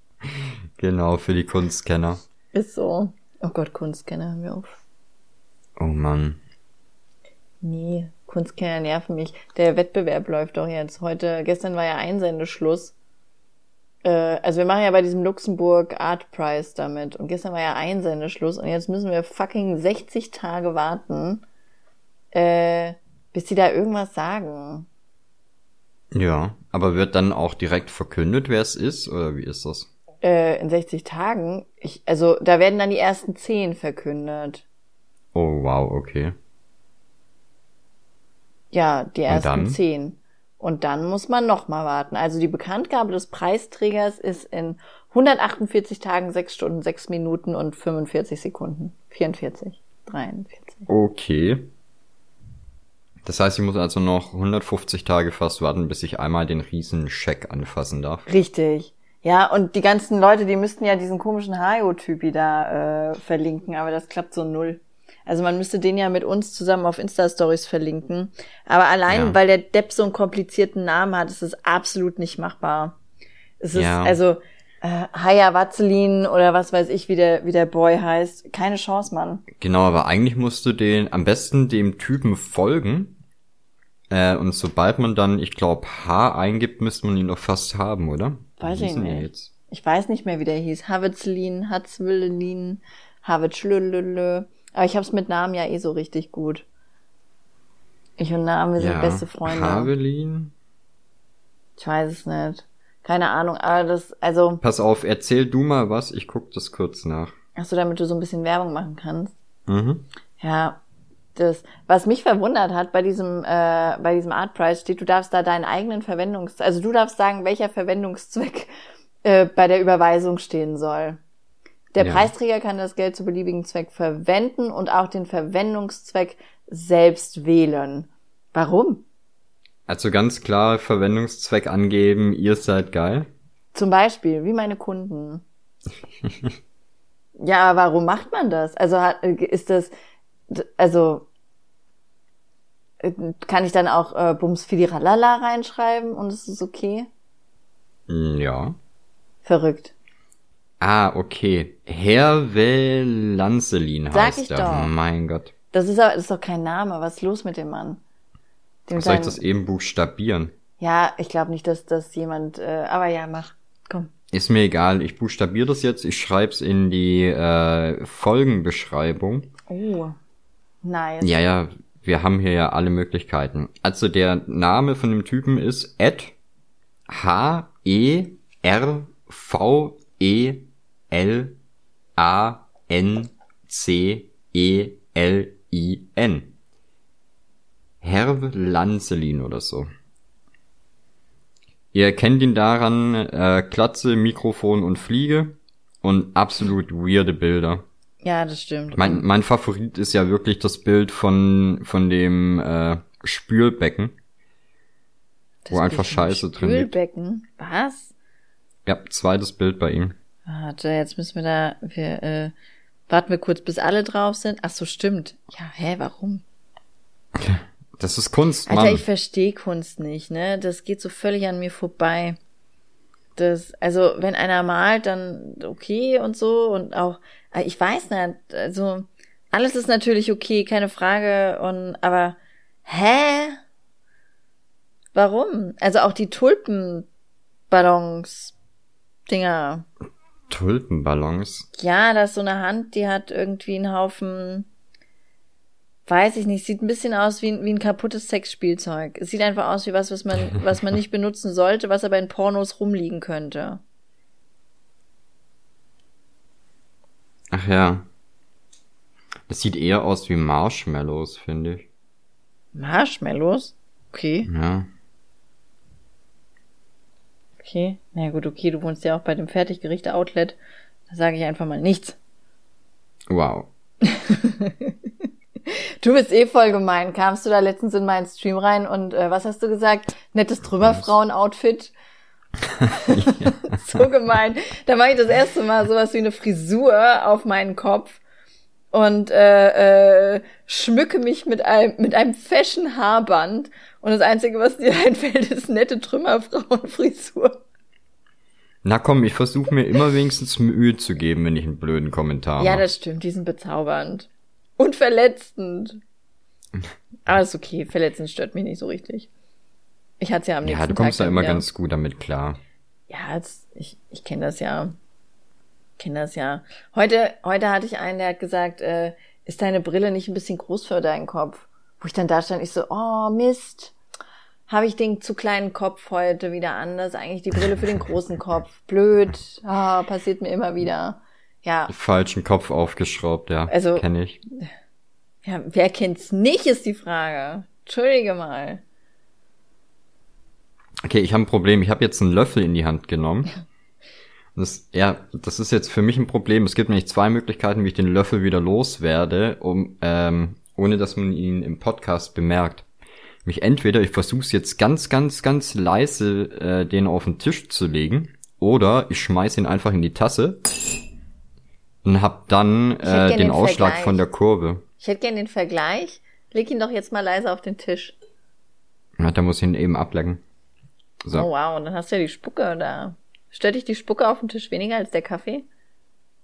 Genau, für die Kunstkenner. ist so. Oh Gott, Kunstkenner, hören wir auf. Oh Mann. Nee, Kunstkenner nerven mich. Der Wettbewerb läuft doch jetzt. Heute, gestern war ja Einsendeschluss. Äh, also wir machen ja bei diesem Luxemburg Art Prize damit. Und gestern war ja Einsendeschluss. Und jetzt müssen wir fucking 60 Tage warten, äh, bis die da irgendwas sagen. Ja, aber wird dann auch direkt verkündet, wer es ist, oder wie ist das? Äh, in 60 Tagen. Ich, also da werden dann die ersten 10 verkündet. Oh, wow, okay. Ja, die ersten dann? zehn. Und dann muss man noch mal warten. Also die Bekanntgabe des Preisträgers ist in 148 Tagen, 6 Stunden, 6 Minuten und 45 Sekunden. 44, 43. Okay. Das heißt, ich muss also noch 150 Tage fast warten, bis ich einmal den Riesenscheck anfassen darf. Richtig. Ja, und die ganzen Leute, die müssten ja diesen komischen Hajo-Typi da äh, verlinken, aber das klappt so null. Also man müsste den ja mit uns zusammen auf Insta-Stories verlinken. Aber allein, Ja. weil der Depp so einen komplizierten Namen hat, ist es absolut nicht machbar. Es ist, Ja. also, äh, Haya Watzelin oder was weiß ich, wie der, wie der Boy heißt. Keine Chance, Mann. Genau, aber eigentlich musst du den am besten dem Typen folgen. Äh, und sobald man dann, ich glaube, H eingibt, müsste man ihn doch fast haben, oder? Weiß ich nicht. Ich weiß nicht mehr, wie der hieß. Havitzlin, Hatzwillelin, Havitschlülülü. Aber ich hab's mit Namen ja eh so richtig gut. Ich und Namen, wir sind beste Freunde. Havelin. Ich weiß es nicht. Keine Ahnung, aber das, also, Pass auf, erzähl du mal was, ich guck das kurz nach. ach so, damit du so ein bisschen Werbung machen kannst. Mhm. Ja, das, was mich verwundert hat bei diesem, äh, bei diesem Art Price steht, du darfst da deinen eigenen Verwendungs, also du darfst sagen, welcher Verwendungszweck äh, bei der Überweisung stehen soll. Der Ja. Preisträger kann das Geld zu beliebigen Zweck verwenden und auch den Verwendungszweck selbst wählen. Warum? Also ganz klar Verwendungszweck angeben, ihr seid geil. Zum Beispiel, wie meine Kunden. ja, warum macht man das? Also hat, ist das, also äh, kann ich dann auch äh, Bums Fidiralala reinschreiben und es ist okay? Hm, Ja. Verrückt. Ah, okay. Herr Lancelin Sag heißt ich er. doch. Mein Gott. Das ist, aber, das ist doch kein Name. Was ist los mit dem Mann? Dem Soll ich das eben buchstabieren? ja, ich glaube nicht, dass das jemand. Äh, aber ja, mach. Komm. Ist mir egal, ich buchstabiere das jetzt, ich schreib's in die äh, Folgenbeschreibung. Oh. Nice. Ja, ja, wir haben hier ja alle Möglichkeiten. Also der Name von dem Typen ist Ed H E R V E L A N C E L I N. Herr Lancelin oder so. Ihr kennt ihn daran, äh, Klatze, Mikrofon und Fliege und absolut weirde Bilder. Ja, das stimmt. Mein, mein Favorit ist ja wirklich das Bild von, von dem äh, Spülbecken. Das wo einfach Scheiße drin liegt. Spülbecken. Was? Ja, zweites Bild bei ihm. Warte, jetzt müssen wir da, wir, äh, warten wir kurz, bis alle drauf sind. Ach so, stimmt. Ja, hä, warum? Das ist Kunst, Alter, Mann. ich verstehe Kunst nicht, ne? Das geht so völlig an mir vorbei. Das, also, wenn einer malt, dann okay und so und auch, ich weiß nicht, also, alles ist natürlich okay, keine Frage und, aber, hä? Warum? Also auch die Tulpenballons, Dinger. Tulpenballons. Ja, da ist so eine Hand, die hat irgendwie einen Haufen, weiß ich nicht, sieht ein bisschen aus wie, ein- wie ein kaputtes Sexspielzeug. Es sieht einfach aus wie was, was man, was man nicht benutzen sollte, was aber in Pornos rumliegen könnte. Ach ja. Das sieht eher aus wie Marshmallows, finde ich. Marshmallows? Okay, Ja. okay. Na gut, okay, du wohnst ja auch bei dem Fertiggerichte-Outlet. Da sage ich einfach mal nichts. Wow. Du bist eh voll gemein. Kamst du da letztens in meinen Stream rein und äh, was hast du gesagt? Nettes Trümmerfrauen-Outfit? so gemein. Da mache ich das erste Mal sowas wie eine Frisur auf meinen Kopf und äh, äh, schmücke mich mit einem mit einem Fashion Haarband und das einzige, was dir einfällt, ist nette Trümmerfrauenfrisur. Na komm, ich versuche mir immer wenigstens Mühe zu geben, wenn ich einen blöden Kommentar Ja, mache. das stimmt. Die sind bezaubernd und verletzend. Aber ist okay. Verletzend stört mich nicht so richtig. Ich hatte ja am nächsten Ja, du kommst Tag da immer wieder- ganz gut damit klar. Ja, jetzt, ich, ich kenne das ja. Kenne das ja. Heute, heute hatte ich einen, der hat gesagt, äh, ist deine Brille nicht ein bisschen groß für deinen Kopf? Wo ich dann da stand, ich so, oh Mist, habe ich den zu kleinen Kopf heute wieder an? Das ist eigentlich die Brille für den großen Kopf. Blöd, ah, passiert mir immer wieder. Ja, Falschen Kopf aufgeschraubt, ja. Also- Kenne ich. ja, wer kennt's nicht, ist die Frage. Entschuldige mal. Okay, ich habe ein Problem. Ich habe jetzt einen Löffel in die Hand genommen. Das, ja, das ist jetzt für mich ein Problem. Es gibt nämlich zwei Möglichkeiten, wie ich den Löffel wieder loswerde, um, ähm, ohne dass man ihn im Podcast bemerkt. Mich entweder ich versuche es jetzt ganz, ganz, ganz leise äh, den auf den Tisch zu legen, oder ich schmeiß ihn einfach in die Tasse und hab dann äh, den den Ausschlag Vergleich. von der Kurve. Ich hätte gern den Vergleich. Leg ihn doch jetzt mal leise auf den Tisch. Ja, da muss ich ihn eben ablecken. So. Oh wow, und dann hast du ja die Spucke da. Stört dich die Spucke auf dem Tisch weniger als der Kaffee?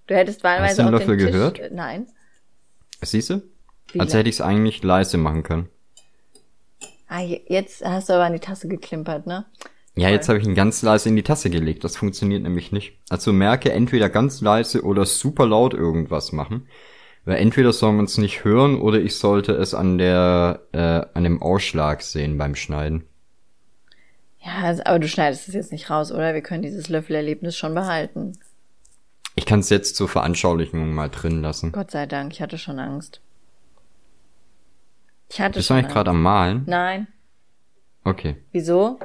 Du hättest wahlweise du den Löffel den Tisch... gehört? Nein. Siehst du? Wie Als hätte ich es eigentlich leise machen können. Ah, je- jetzt hast du aber an die Tasse geklimpert, ne? Ja, jetzt habe ich ihn ganz leise in die Tasse gelegt. Das funktioniert nämlich nicht. Also merke entweder ganz leise oder super laut irgendwas machen. Weil entweder soll man es nicht hören oder ich sollte es an der äh, an dem Ausschlag sehen beim Schneiden. Ja, aber du schneidest es jetzt nicht raus, oder? Wir können dieses Löffelerlebnis schon behalten. Ich kann es jetzt zur Veranschaulichung mal drin lassen. Gott sei Dank, ich hatte schon Angst. Ich hatte Bist du schon eigentlich gerade am Malen? Nein. Okay. Wieso?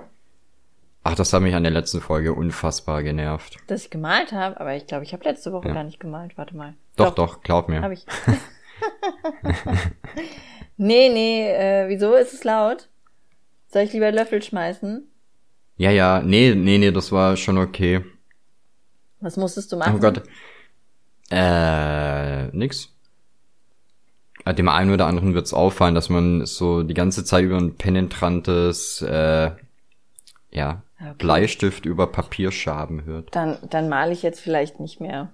Ach, das hat mich an der letzten Folge unfassbar genervt. Dass ich gemalt habe, aber ich glaube, ich habe letzte Woche Ja. gar nicht gemalt. Warte mal. Doch, doch, glaub mir. Habe ich. nee, nee, äh, wieso ist es laut? Soll ich lieber Löffel schmeißen? Ja, ja, nee, nee, nee, das war schon okay. Was musstest du machen? Oh Gott. Äh, nix. Äh, Dem einen oder anderen wird's auffallen, dass man so die ganze Zeit über ein penetrantes, äh, ja, Okay. Bleistift über Papierschaben hört. Dann, dann male ich jetzt vielleicht nicht mehr.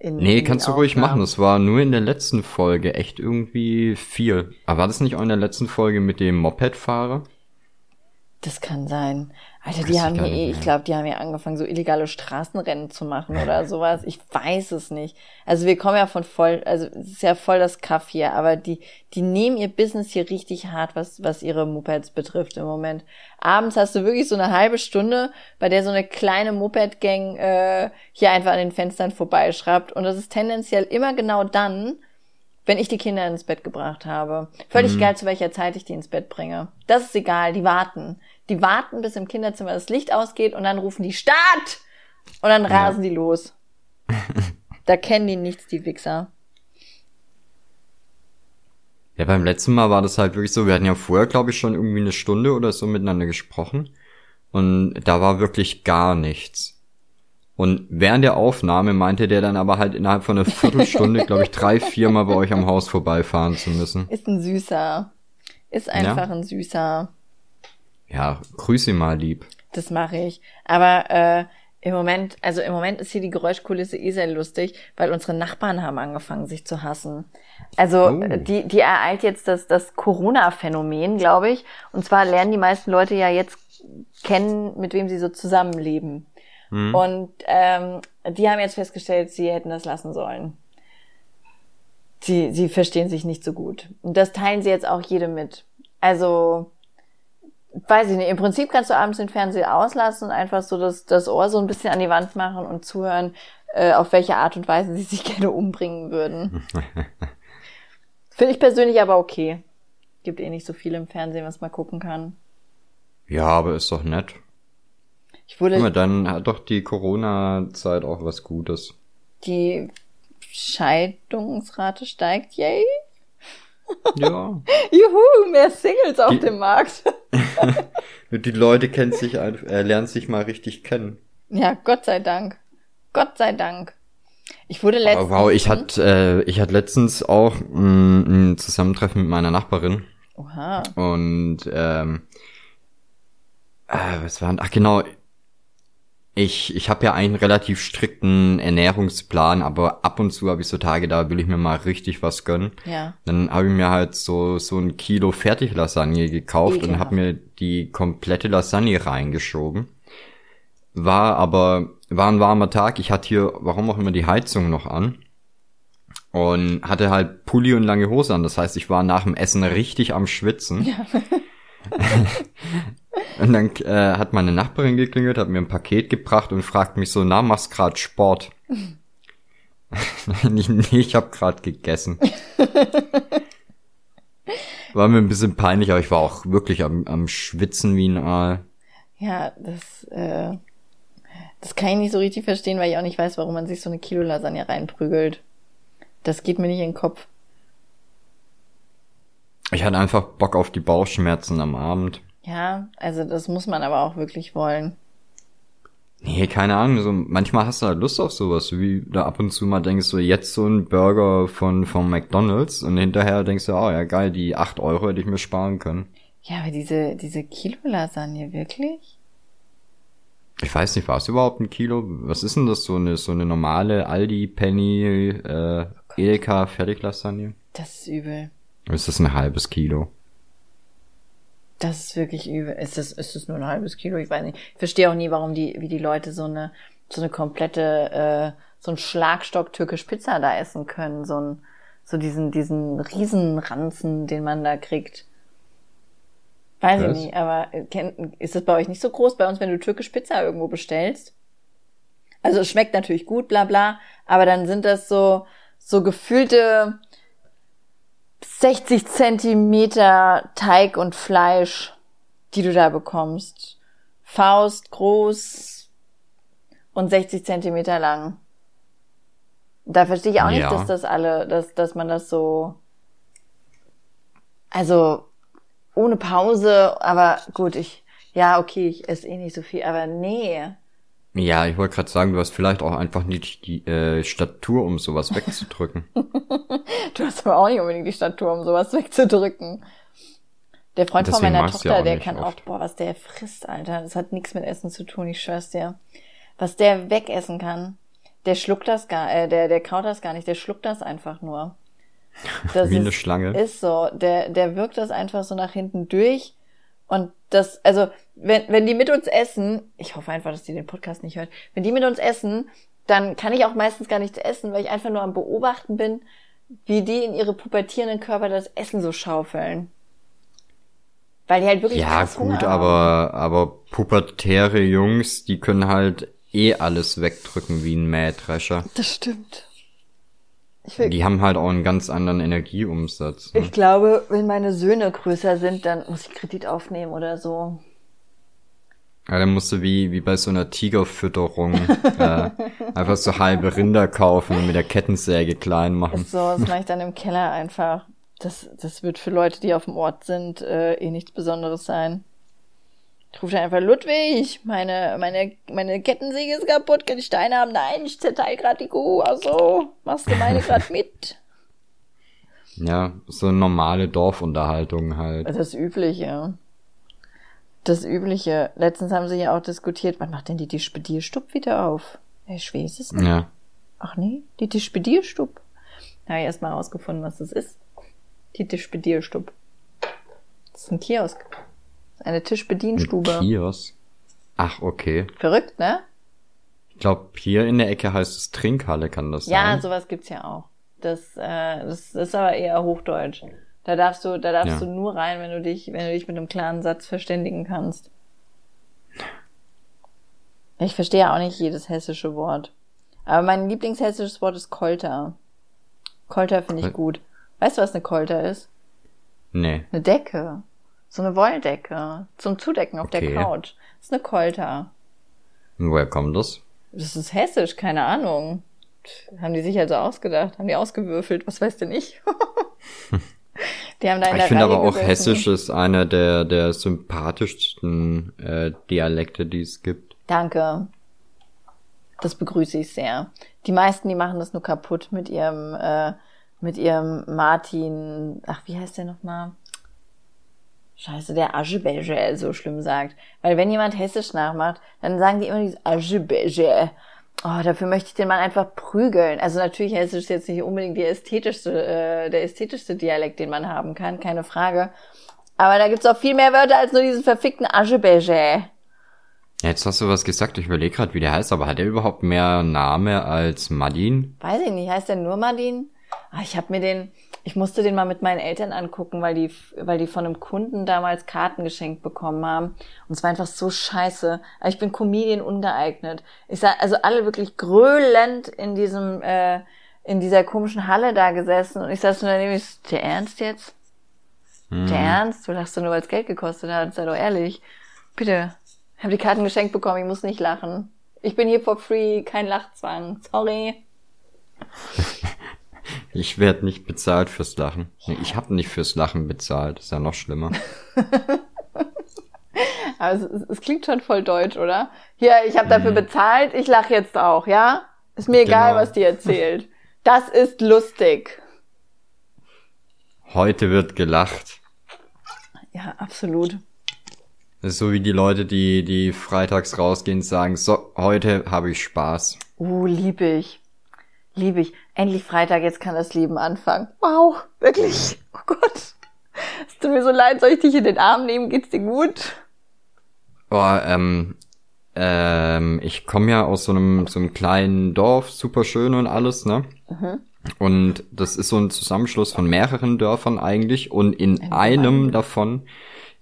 In, Nee, in kannst du ruhig machen. Das war nur in der letzten Folge echt irgendwie viel. Aber war das nicht auch in der letzten Folge mit dem Mopedfahrer? Das kann sein. Alter, die haben hier eh, ich glaube, die haben ja angefangen, so illegale Straßenrennen zu machen oder sowas. Ich weiß es nicht. Also wir kommen ja von voll, also es ist ja voll das Kaff hier, aber die, die nehmen ihr Business hier richtig hart, was, was ihre Mopeds betrifft im Moment. Abends hast du wirklich so eine halbe Stunde, bei der so eine kleine Moped-Gang äh, hier einfach an den Fenstern vorbeischraubt. Und das ist tendenziell immer genau dann, wenn ich die Kinder ins Bett gebracht habe. Völlig egal, zu welcher Zeit ich die ins Bett bringe. Das ist egal, die warten. Die warten, bis im Kinderzimmer das Licht ausgeht und dann rufen die Start! Und dann rasen die los. da kennen die nichts, die Wichser. Ja, beim letzten Mal war das halt wirklich so, wir hatten ja vorher, glaube ich, schon irgendwie eine Stunde oder so miteinander gesprochen. Und da war wirklich gar nichts. Und während der Aufnahme meinte der dann aber halt innerhalb von einer Viertelstunde, glaube ich, drei, viermal bei euch am Haus vorbeifahren zu müssen. Ist ein Süßer. Ist einfach ein Süßer. Ja, grüß ihn mal lieb. Das mache ich. Aber äh, im Moment, also im Moment ist hier die Geräuschkulisse eh sehr lustig, weil unsere Nachbarn haben angefangen, sich zu hassen. Also Oh. äh, die, die ereilt jetzt das, das Corona-Phänomen, glaube ich. Und zwar lernen die meisten Leute ja jetzt kennen, mit wem sie so zusammenleben. Und ähm, die haben jetzt festgestellt, sie hätten das lassen sollen. Sie, sie verstehen sich nicht so gut. Und das teilen sie jetzt auch jedem mit. Also, weiß ich nicht, im Prinzip kannst du abends den Fernseher auslassen und einfach so das, das Ohr so ein bisschen an die Wand machen und zuhören, äh, auf welche Art und Weise sie sich gerne umbringen würden. Finde ich persönlich aber okay. Gibt eh nicht so viel im Fernsehen, was man gucken kann. Ja, aber ist doch nett. Ich wurde Guck mal, dann hat doch die Corona-Zeit auch was Gutes. die Scheidungsrate steigt, yay. Ja. Juhu, mehr Singles auf Die- dem Markt. Die Leute kennen sich äh, lernen sich mal richtig kennen. Ja, Gott sei Dank. Gott sei Dank. Ich wurde Aber letztens. wow, ich hatte, äh, ich hatte letztens auch ein, ein Zusammentreffen mit meiner Nachbarin. Oha. Und ähm, äh, was war? Ach genau. Ich ich habe ja einen relativ strikten Ernährungsplan, aber ab und zu habe ich so Tage, da will ich mir mal richtig was gönnen. Ja. Dann habe ich mir halt so so ein Kilo Fertiglasagne gekauft und Ekelhaft. habe mir die komplette Lasagne reingeschoben. War aber war ein warmer Tag. Ich hatte hier, warum auch immer, die Heizung noch an und hatte halt Pulli und lange Hose an. Das heißt, ich war nach dem Essen richtig am Schwitzen. und dann äh, hat meine Nachbarin geklingelt, hat mir ein Paket gebracht und fragt mich so, na, machst grad Sport? ich, nee, ich habe gerade gegessen. War mir ein bisschen peinlich, aber ich war auch wirklich am, am Schwitzen wie ein Aal. Ja, das, äh, das kann ich nicht so richtig verstehen, weil ich auch nicht weiß, warum man sich so eine Kilo Lasagne reinprügelt. Das geht mir nicht in den Kopf. Ich hatte einfach Bock auf die Bauchschmerzen am Abend. Ja, also das muss man aber auch wirklich wollen. Nee, keine Ahnung, so manchmal hast du halt Lust auf sowas, wie da ab und zu mal denkst du, jetzt so ein Burger von, von McDonalds und hinterher denkst du, oh ja geil, die 8 Euro hätte ich mir sparen können. Ja, aber diese, diese Kilo Lasagne, wirklich? Ich weiß nicht, war es überhaupt ein Kilo? Was ist denn das, so eine, so eine normale Aldi, Penny, äh, Edeka Fertiglasagne? Das ist übel. Ist das ein halbes Kilo? Das ist wirklich übel. Ist das, ist das nur ein halbes Kilo? Ich weiß nicht. Ich verstehe auch nie, warum die, wie die Leute so eine, so eine komplette, äh, so ein Schlagstock türkisch Pizza da essen können. So ein, so diesen, diesen Riesenranzen, den man da kriegt. Weiß Was? ich nicht, aber äh, ist das bei euch nicht so groß? Bei uns, wenn du türkisch Pizza irgendwo bestellst? Also es schmeckt natürlich gut, bla bla, aber dann sind das so, so gefühlte 60 Zentimeter Teig und Fleisch, die du da bekommst. Faust groß und 60 Zentimeter lang. Da verstehe ich auch nicht, Ja. dass das alle, dass, dass man das so, also ohne Pause, aber gut, ich, ja, okay, ich esse eh nicht so viel, aber nee. Ja, ich wollte gerade sagen, du hast vielleicht auch einfach nicht die äh, Statur, um sowas wegzudrücken. Du hast aber auch nicht unbedingt die Statur, um sowas wegzudrücken. Der Freund von meiner Tochter, ja auch der kann auch, oft. boah, was der frisst, Alter. Das hat nichts mit Essen zu tun, ich schwör's dir. Was der wegessen kann, der schluckt das gar, äh, der, der kaut das gar nicht, der schluckt das einfach nur. Das Wie eine ist, Schlange. Ist so. Der, der wirkt das einfach so nach hinten durch. Und das, also, wenn, wenn die mit uns essen, ich hoffe einfach, dass die den Podcast nicht hört, wenn die mit uns essen, dann kann ich auch meistens gar nichts essen, weil ich einfach nur am Beobachten bin, wie die in ihre pubertierenden Körper das Essen so schaufeln. Weil die halt wirklich Ja, gut, aber, aber pubertäre Jungs, die können halt eh alles wegdrücken wie ein Mähdrescher. Das stimmt. Die haben halt auch einen ganz anderen Energieumsatz. Ne? ich glaube, wenn meine Söhne größer sind, dann muss ich Kredit aufnehmen oder so. Ja, dann musst du wie, wie bei so einer Tigerfütterung äh, einfach so halbe Rinder kaufen und mit der Kettensäge klein machen. Ist so, das mache ich dann im Keller einfach. Das, das wird für Leute, die auf dem Ort sind, äh, eh nichts Besonderes sein. Ich rufe dann einfach, Ludwig, meine, meine, meine Kettensäge ist kaputt, kann ich Steine haben? Nein, ich zerteile gerade die Kuh. Ach so, machst du meine gerade mit? Ja, so normale Dorfunterhaltung halt. Das Übliche. Das Übliche. Letztens haben sie ja auch diskutiert, wann macht denn die Dispedierstub wieder auf? Ich weiß es nicht. Ja. Ach nee, die Dispedierstub. Da habe ich erst mal rausgefunden, was das ist. Die Tischbedierstub. Das ist ein Kiosk. Das ist eine Ein Tischbedienstube. Kiosk. Ach, okay. Verrückt, ne? Ich glaube, hier in der Ecke heißt es Trinkhalle, kann das Ja, sein? sowas gibt's ja auch. Das, äh, das ist aber eher Hochdeutsch. Da darfst du, da darfst Ja. du nur rein, wenn du dich, wenn du dich mit einem klaren Satz verständigen kannst. Ich verstehe auch nicht jedes hessische Wort. Aber mein Lieblingshessisches Wort ist Kolter. Kolter finde ich gut. Weißt du, was eine Kolter ist? Nee. Eine Decke. So eine Wolldecke. Zum Zudecken auf der Okay. Couch. Das ist eine Kolter. Und Woher kommt das? Das ist hessisch, keine Ahnung. Haben die sich also ausgedacht, haben die ausgewürfelt, was weiß denn ich? die haben da in Ich finde aber auch gesessen. Hessisch ist einer der, der sympathischsten äh, Dialekte, die es gibt. Danke. Das begrüße ich sehr. Die meisten, die machen das nur kaputt mit ihrem, äh, mit ihrem Martin, ach, wie heißt der nochmal? Scheiße, der Aschebeige so schlimm sagt. Weil wenn jemand Hessisch nachmacht, dann sagen die immer dieses Aschebeige. Oh, dafür möchte ich den Mann einfach prügeln. Also natürlich ist jetzt nicht unbedingt ästhetischste, äh, der ästhetischste Dialekt, den man haben kann, keine Frage. Aber da gibt's auch viel mehr Wörter als nur diesen verfickten Aschebeige. Ja, jetzt hast du was gesagt, ich überlege gerade, wie der heißt, aber hat er überhaupt mehr Name als Madin? Weiß ich nicht, heißt der nur Madin? Ah, ich habe mir den, ich musste den mal mit meinen Eltern angucken, weil die, weil die von einem Kunden damals Karten geschenkt bekommen haben. Und es war einfach so scheiße. Aber ich bin Comedian ungeeignet. Ich sah, also alle wirklich gröhlend in diesem, äh, in dieser komischen Halle da gesessen. Und ich saß nur daneben, ich der Ernst jetzt? Der Ernst? Du lachst doch nur, weil es Geld gekostet hat, sei doch ehrlich. Bitte. Ich habe die Karten geschenkt bekommen, ich muss nicht lachen. Ich bin hier for free, kein Lachzwang. Sorry. Ich werde nicht bezahlt fürs Lachen. Nee, ich habe nicht fürs Lachen bezahlt, ist ja noch schlimmer. Aber es, es, klingt schon voll deutsch, oder? Hier, ich habe dafür bezahlt, ich lache jetzt auch, ja? Ist mir egal, Genau. was die erzählt. Das ist lustig. Heute wird gelacht. Ja, absolut. Das ist so wie die Leute, die, die freitags rausgehen und sagen, so, heute habe ich Spaß. Uh, lieb ich. Lieb ich. Endlich Freitag, jetzt kann das Leben anfangen. Wow, wirklich. Oh Gott. Es tut mir so leid, soll ich dich in den Arm nehmen? Geht's dir gut? Boah, ähm, ähm, ich komme ja aus so einem, so einem kleinen Dorf, super schön und alles, ne? Und das ist so ein Zusammenschluss von mehreren Dörfern eigentlich und in Ein einem Gemeinde. davon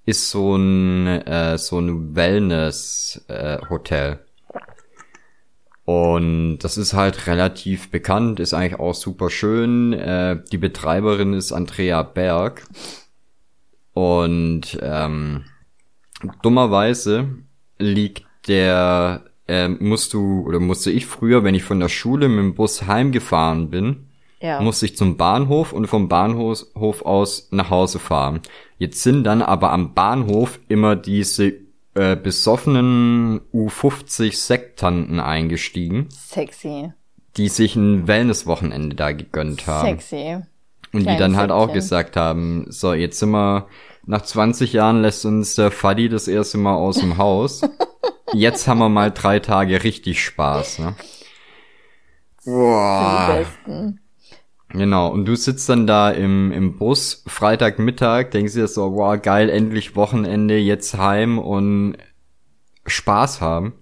ist so ein, äh, so ein Wellness-Hotel. Äh, Hotel. Und das ist halt relativ bekannt, ist eigentlich auch super schön. Äh, die Betreiberin ist Andrea Berg. Und ähm, dummerweise liegt der, äh, musst du, oder musste ich früher, wenn ich von der Schule mit dem Bus heimgefahren bin, Ja. musste ich zum Bahnhof und vom Bahnhof Hof aus nach Hause fahren. Jetzt sind dann aber am Bahnhof immer diese äh, besoffenen U50-Sektanten eingestiegen, Sexy. die sich ein Wellnesswochenende da gegönnt haben. Sexy. Und die Kleine dann halt auch Säckchen. gesagt haben, so, jetzt sind wir, nach 20 Jahren lässt uns der Faddy das erste Mal aus dem Haus. Jetzt haben wir mal drei Tage richtig Spaß, ne? Die Boah. besten. Genau, und du sitzt dann da im, im Bus, Freitagmittag, denkst dir so, wow, geil, endlich Wochenende, jetzt heim und Spaß haben.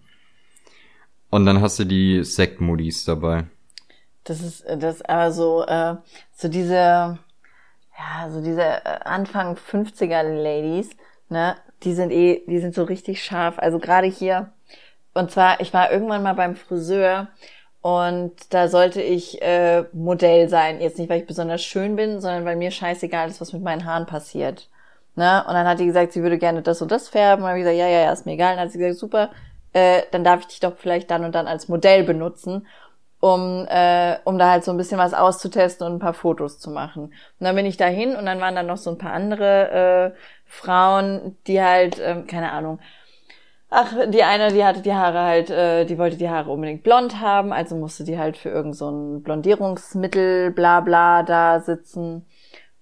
Und dann hast du die Sektmodis dabei. Das ist das aber so äh, so diese ja so diese äh, Anfang 50er Ladies ne die sind eh die sind so richtig scharf also gerade hier und zwar ich war irgendwann mal beim Friseur und da sollte ich äh, Modell sein. Jetzt nicht weil ich besonders schön bin sondern weil mir scheißegal ist was mit meinen Haaren passiert. Ne? Und dann hat die gesagt sie würde gerne das und das färben. Und dann habe ich gesagt ja ja ja ist mir egal. Und dann hat sie gesagt super äh, dann darf ich dich doch vielleicht dann und dann als Modell benutzen um, äh, um da halt so ein bisschen was auszutesten und ein paar Fotos zu machen. Und dann bin ich dahin und dann waren da noch so ein paar andere äh, Frauen, die halt, ähm, keine Ahnung, ach, die eine, die hatte die Haare halt, äh, die wollte die Haare unbedingt blond haben, also musste die halt für irgend so ein Blondierungsmittel, bla bla, da sitzen.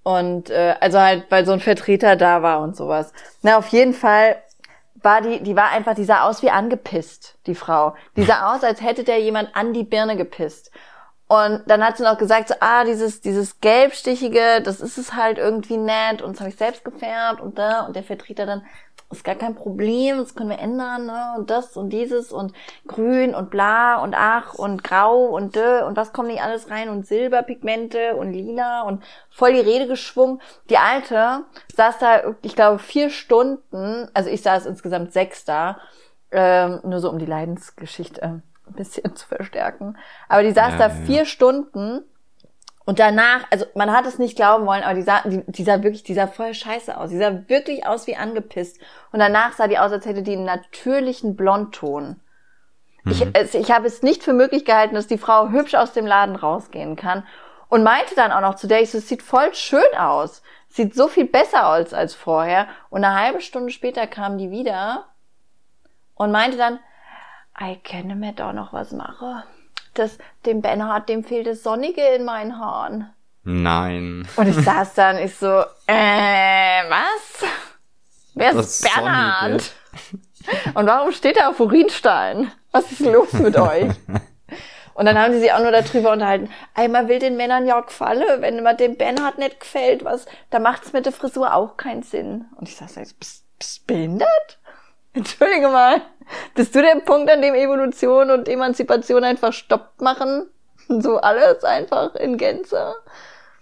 Und äh, also halt, weil so ein Vertreter da war und sowas. Na, auf jeden Fall war die, die war einfach, die sah aus wie angepisst, die Frau. Die sah aus, als hätte der jemand an die Birne gepisst. Und dann hat sie noch gesagt, so, ah, dieses, dieses gelbstichige, das ist es halt irgendwie nett und das habe ich selbst gefärbt und da und der Vertreter dann, ist gar kein Problem, das können wir ändern, ne? Und das und dieses und grün und bla und ach und grau und dö und was kommt nicht alles rein und Silberpigmente und lila und voll die Rede geschwungen. Die Alte saß da, ich glaube, vier Stunden, also ich saß insgesamt sechs da, ähm, nur so um die Leidensgeschichte ein bisschen zu verstärken. Aber die saß Ja, da ja. vier Stunden und danach, also man hat es nicht glauben wollen, aber die sah, die, die sah wirklich, die sah voll scheiße aus. Die sah wirklich aus wie angepisst. Und danach sah die aus, als hätte die einen natürlichen Blondton. Ich, es, ich habe es nicht für möglich gehalten, dass die Frau hübsch aus dem Laden rausgehen kann. Und meinte dann auch noch zu der, ich so, es sieht voll schön aus. Sieht so viel besser aus als vorher. Und eine halbe Stunde später kam die wieder und meinte dann, ich kenne mir da noch was machen. Das, dem Bernhard, dem fehlt das Sonnige in meinen Haaren. Nein. Und ich saß dann, ich so, äh, was? Wer ist Das Bernhard? Sonnige. Und warum steht er auf Urinstein? Was ist los mit euch? Und dann haben die sich auch nur darüber unterhalten. Einmal will den Männern ja gefallen, wenn immer dem Bernhard nicht gefällt, was, da macht's mit der Frisur auch keinen Sinn. Und ich saß da, bist, bist du behindert? Entschuldige mal. Bist du der Punkt, an dem Evolution und Emanzipation einfach Stopp machen? So alles einfach in Gänze?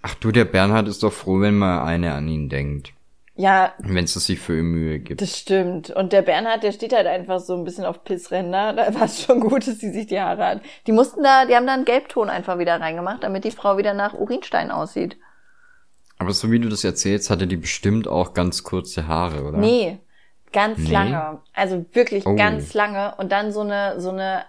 Ach du, der Bernhard ist doch froh, wenn mal eine an ihn denkt. Ja, Wenn es sich für ihn Mühe gibt. Das stimmt. Und der Bernhard, der steht halt einfach so ein bisschen auf Pissränder. Da war es schon gut, dass die sich die Haare hat. Die mussten da, die haben da einen Gelbton einfach wieder reingemacht, damit die Frau wieder nach Urinstein aussieht. Aber so wie du das erzählst, hatte die bestimmt auch ganz kurze Haare, oder? Nee, ganz Nee? lange. Also wirklich Oh. ganz lange. Und dann so eine, so eine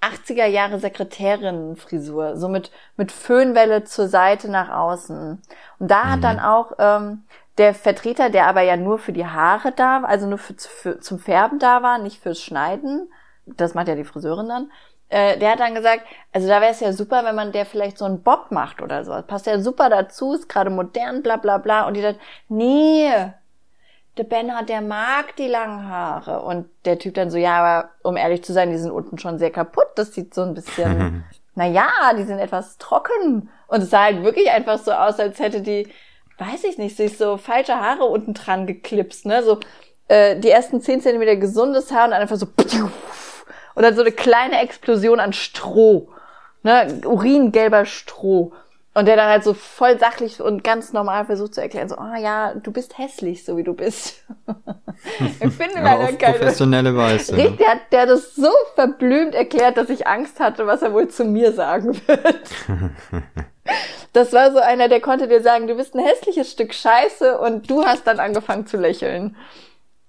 80er Jahre Sekretärinnenfrisur. So mit, mit Föhnwelle zur Seite nach außen. Und da hat dann auch, ähm, der Vertreter, der aber ja nur für die Haare da war, also nur für, für, zum Färben da war, nicht fürs Schneiden, das macht ja die Friseurin dann, äh, der hat dann gesagt, also da wäre es ja super, wenn man der vielleicht so einen Bob macht oder so. Das passt ja super dazu, ist gerade modern, bla bla bla. Und die dann, nee, der Bernhard, der mag die langen Haare. Und der Typ dann so, ja, aber um ehrlich zu sein, die sind unten schon sehr kaputt. Das sieht so ein bisschen, na ja, die sind etwas trocken. Und es sah halt wirklich einfach so aus, als hätte die weiß ich nicht, sich so falsche Haare unten dran geklipst, ne? So äh, die ersten 10 Zentimeter gesundes Haar und einfach so und dann so eine kleine Explosion an Stroh. Ne? Uringelber Stroh. Und der dann halt so voll sachlich und ganz normal versucht zu erklären, so, oh ja, du bist hässlich, so wie du bist. ich finde leider auf keine. professionelle Weise. Ne? Richtig, der hat, der hat das so verblümt erklärt, dass ich Angst hatte, was er wohl zu mir sagen wird. Das war so einer, der konnte dir sagen, du bist ein hässliches Stück Scheiße und du hast dann angefangen zu lächeln.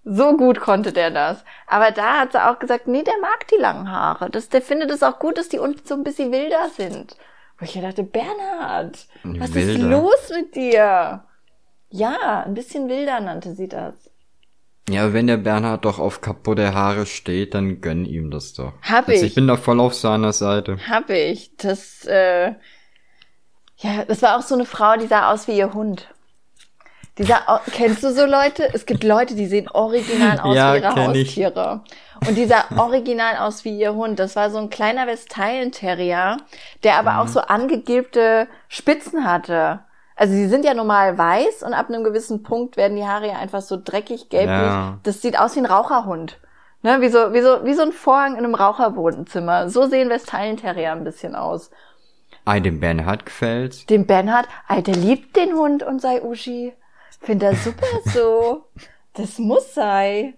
So gut konnte der das. Aber da hat sie auch gesagt, nee, der mag die langen Haare. Das, der findet es auch gut, dass die unten so ein bisschen wilder sind. Wo ich dachte, Bernhard, was ist Wilder? los mit dir? Ja, ein bisschen wilder nannte sie das. Ja, wenn der Bernhard doch auf kaputte Haare steht, dann gönn ihm das doch. Hab Also ich. ich bin da voll auf seiner Seite. Hab ich. Das, äh, ja, das war auch so eine Frau, die sah aus wie ihr Hund. Die sah, au- kennst du so Leute? Es gibt Leute, die sehen original aus Ja, wie ihre kenn ich. Haustiere. Und die sah original aus wie ihr Hund. Das war so ein kleiner Westfalen-Terrier, der aber Mhm. auch so angegilbte Spitzen hatte. Also die sind ja normal weiß und ab einem gewissen Punkt werden die Haare ja einfach so dreckig gelblich. Ja. Das sieht aus wie ein Raucherhund. Ne, wie so, wie so, wie so ein Vorhang in einem Raucherwohnzimmer. So sehen Westfalen-Terrier ein bisschen aus. Ah, dem Bernhard gefällt. Dem Bernhard, Alter, liebt den Hund und sei Uschi. Find er super so. Das muss sei.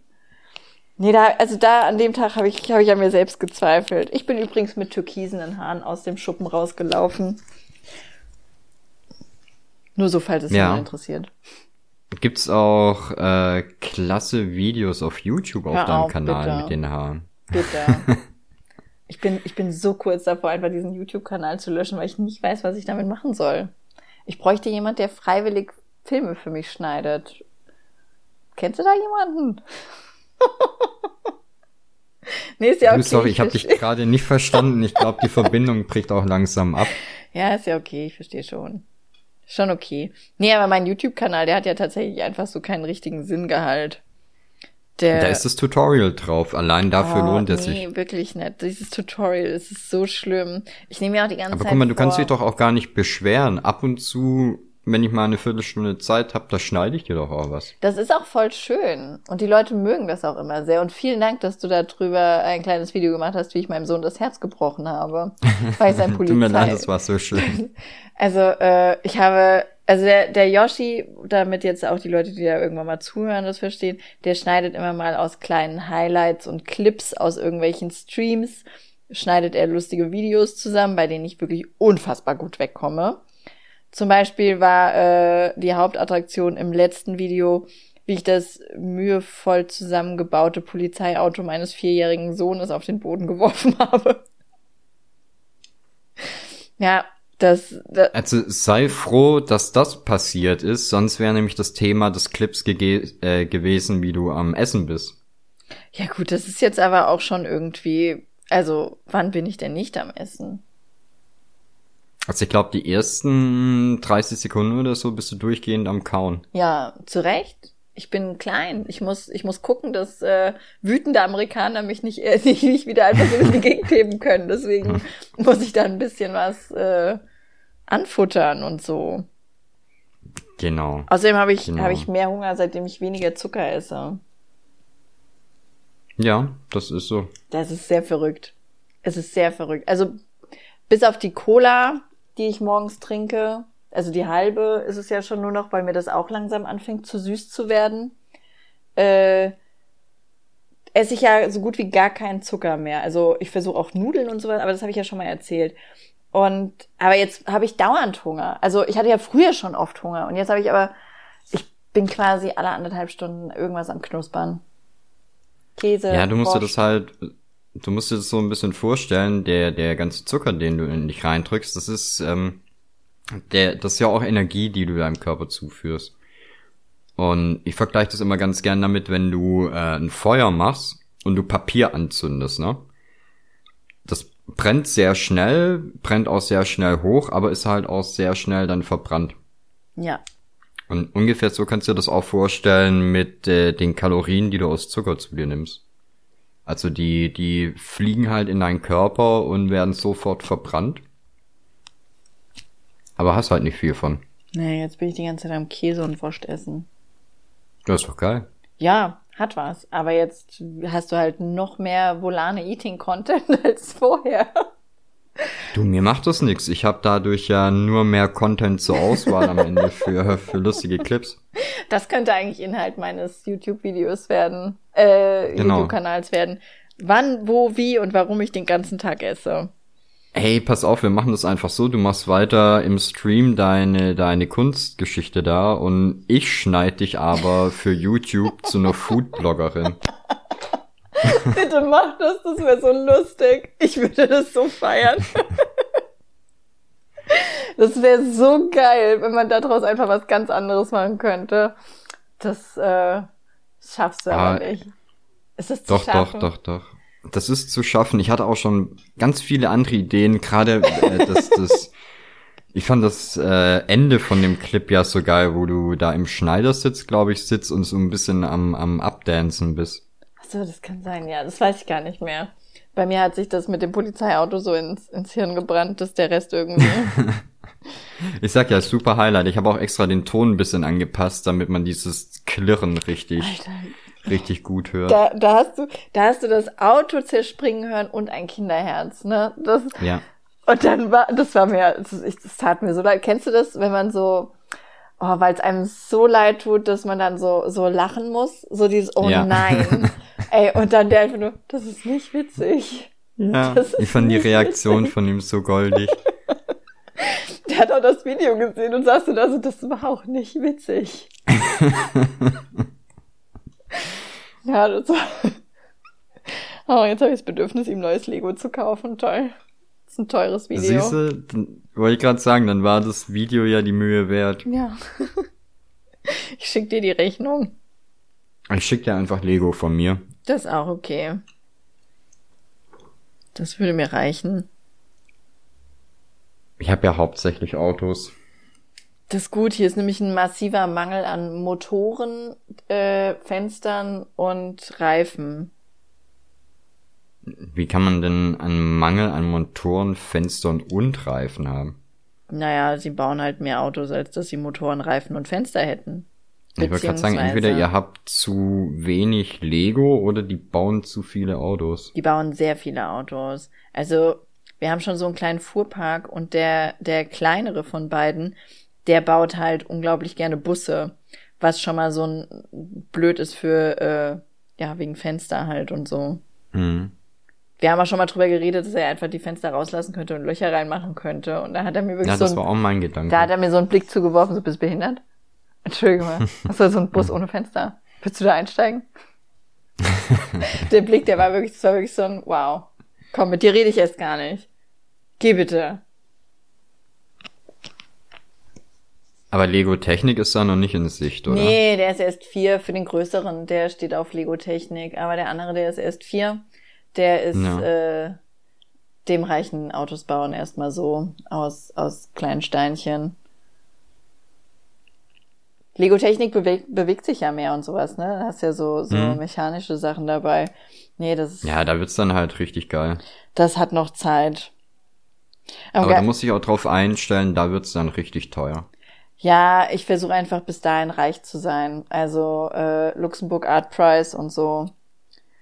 Nee, da, also da an dem Tag habe ich, hab ich an mir selbst gezweifelt. Ich bin übrigens mit türkisenen Haaren aus dem Schuppen rausgelaufen. Nur so, falls es Ja. jemand interessiert. Gibt's auch äh, klasse Videos auf YouTube auf Hör deinem auf, Kanal bitte. mit den Haaren. Bitte. ich bin, ich bin so kurz davor, einfach diesen YouTube-Kanal zu löschen, weil ich nicht weiß, was ich damit machen soll. Ich bräuchte jemand, der freiwillig Filme für mich schneidet. Kennst du da jemanden? nee, ist ja okay. du, sorry, ich habe dich gerade nicht verstanden. Ich glaube, die Verbindung bricht auch langsam ab. Ja, ist ja okay, ich verstehe schon. Schon okay. Nee, aber mein YouTube-Kanal, der hat ja tatsächlich einfach so keinen richtigen Sinngehalt. Der, Da ist das Tutorial drauf. Allein dafür Oh, lohnt es nee, sich. wirklich nicht. Dieses Tutorial, es ist so schlimm. Ich nehme ja auch die ganze Aber Zeit guck mal, du kannst vor- dich doch auch gar nicht beschweren. Ab und zu, wenn ich mal eine Viertelstunde Zeit habe, da schneide ich dir doch auch was. Das ist auch voll schön. Und die Leute mögen das auch immer sehr. Und vielen Dank, dass du darüber ein kleines Video gemacht hast, wie ich meinem Sohn das Herz gebrochen habe. Weil sein Tut mir leid, Polizei. das war so schön. Also, äh, ich habe, also der, der Yoshi, damit jetzt auch die Leute, die da irgendwann mal zuhören, das verstehen, der schneidet immer mal aus kleinen Highlights und Clips aus irgendwelchen Streams, schneidet er lustige Videos zusammen, bei denen ich wirklich unfassbar gut wegkomme. Zum Beispiel war äh, die Hauptattraktion im letzten Video, wie ich das mühevoll zusammengebaute Polizeiauto meines vierjährigen Sohnes auf den Boden geworfen habe. Ja, das, das Also sei froh, dass das passiert ist, sonst wäre nämlich das Thema des Clips äh, gewesen, wie du am Essen bist. ja gut, das ist jetzt aber auch schon irgendwie, also wann bin ich denn nicht am Essen? Also ich glaube, die ersten 30 Sekunden oder so bist du durchgehend am Kauen. Ja, zu Recht. Ich bin klein. Ich muss, ich muss gucken, dass äh, wütende Amerikaner mich nicht, äh, nicht, nicht wieder einfach so in die Gegend heben können. Deswegen muss ich da ein bisschen was äh, anfuttern und so. Genau. Außerdem habe ich, Genau. habe ich mehr Hunger, seitdem ich weniger Zucker esse. Ja, das ist so. Das ist sehr verrückt. Es ist sehr verrückt. Also bis auf die Cola, die ich morgens trinke, also die halbe ist es ja schon nur noch, weil mir das auch langsam anfängt zu süß zu werden, äh, esse ich ja so gut wie gar keinen Zucker mehr. Also ich versuche auch Nudeln und sowas, aber das habe ich ja schon mal erzählt. Und aber jetzt habe ich dauernd Hunger. Also ich hatte ja früher schon oft Hunger und jetzt habe ich aber, ich bin quasi alle anderthalb Stunden irgendwas am Knuspern. Käse. Ja, du musst dir das halt, du musst dir das so ein bisschen vorstellen, der, der ganze Zucker, den du in dich reindrückst, das ist, ähm, der, das ist ja auch Energie, die du deinem Körper zuführst. Und ich vergleiche das immer ganz gern damit, wenn du äh, ein Feuer machst und du Papier anzündest, ne? Das brennt sehr schnell, brennt auch sehr schnell hoch, aber ist halt auch sehr schnell dann verbrannt. Ja, Und ungefähr so kannst du dir das auch vorstellen mit äh, den Kalorien, die du aus Zucker zu dir nimmst. Also die, die fliegen halt in deinen Körper und werden sofort verbrannt. Aber hast halt nicht viel von. Nee, jetzt bin ich die ganze Zeit am Käse und Wurst essen. Das ist doch geil. Ja, hat was. Aber jetzt hast du halt noch mehr Volane Eating Content als vorher. Du, mir macht das nix. Ich habe dadurch ja nur mehr Content zur Auswahl am Ende für, für lustige Clips. Das könnte eigentlich Inhalt meines YouTube-Videos werden, äh, Genau. YouTube-Kanals werden. Wann, wo, wie und warum ich den ganzen Tag esse. Hey, pass auf, wir machen das einfach so. Du machst weiter im Stream deine, deine Kunstgeschichte da und ich schneid dich aber für YouTube zu einer Food-Bloggerin. Bitte mach das, das wäre so lustig. Ich würde das so feiern. Das wäre so geil, wenn man daraus einfach was ganz anderes machen könnte. Das äh, schaffst du aber Ah, nicht. Ist das zu Doch, doch, schaffen? doch, doch. Das ist zu schaffen. Ich hatte auch schon ganz viele andere Ideen, gerade äh, das, das, ich fand das äh, Ende von dem Clip ja so geil, wo du da im Schneidersitz, glaube ich, sitzt und so ein bisschen am, am Abdancen bist. Achso, das kann sein, ja. Das weiß ich gar nicht mehr. Bei mir hat sich das mit dem Polizeiauto so ins, ins Hirn gebrannt, dass der Rest irgendwie. Ich sag ja, super Highlight. Ich habe auch extra den Ton ein bisschen angepasst, damit man dieses Klirren richtig, Alter, richtig gut hört. da, da hast du, da hast du das Auto zerspringen hören und ein Kinderherz, ne? Das, Ja. und dann war, das war mir, das, ich, das tat mir so leid. Kennst du das, wenn man so, oh, weil es einem so leid tut, dass man dann so, so lachen muss? So dieses, oh Ja. nein. Ey, und dann der einfach nur, das ist nicht witzig. Ja, ich fand die Reaktion witzig. von ihm so goldig. Der hat auch das Video gesehen und sagst du da so, das war auch nicht witzig. ja, das war. Oh, jetzt habe ich das Bedürfnis, ihm neues Lego zu kaufen. Toll. Ist ein teures Video. Siehst du, dann- wollte ich gerade sagen, dann war das Video ja die Mühe wert. Ja. ich schick dir die Rechnung. Ich schick dir einfach Lego von mir. Das ist auch okay. Das würde mir reichen. Ich habe ja hauptsächlich Autos. Das ist gut. Hier ist nämlich ein massiver Mangel an Motoren, äh, Fenstern und Reifen. Wie kann man denn einen Mangel an Motoren, Fenstern und Reifen haben? Naja, sie bauen halt mehr Autos, als dass sie Motoren, Reifen und Fenster hätten. Ich wollte gerade sagen, entweder ihr habt zu wenig Lego oder die bauen zu viele Autos. Die bauen sehr viele Autos. Also, wir haben schon so einen kleinen Fuhrpark und der, der kleinere von beiden, der baut halt unglaublich gerne Busse. Was schon mal so ein blöd ist für, äh, ja, wegen Fenster halt und so. Mhm. Wir haben auch schon mal drüber geredet, dass er einfach die Fenster rauslassen könnte und Löcher reinmachen könnte. Und da hat er mir wirklich Ja, so das ein, war auch mein Gedanke. da hat er mir so einen Blick zugeworfen, so bist behindert? Entschuldige mal. Hast du so ein Bus ohne Fenster? Willst du da einsteigen? der Blick, der war wirklich, das war wirklich so ein, wow. Komm, mit dir rede ich erst gar nicht. Geh bitte. Aber Lego Technik ist da noch nicht in Sicht, oder? Nee, der ist erst vier für den größeren, der steht auf Lego Technik, aber der andere, der ist erst vier, der ist, Ja. äh, dem reichen Autos bauen erstmal so aus, aus kleinen Steinchen. Lego Technik bewegt, bewegt sich ja mehr und sowas, ne? Da hast ja so, so Mhm. mechanische Sachen dabei. Nee, das ist, Ja, da wird's dann halt richtig geil. das hat noch Zeit. Aber ge- da muss ich auch drauf einstellen, da wird's dann richtig teuer. Ja, ich versuche einfach bis dahin reich zu sein. Also äh, Luxemburg Art Prize und so.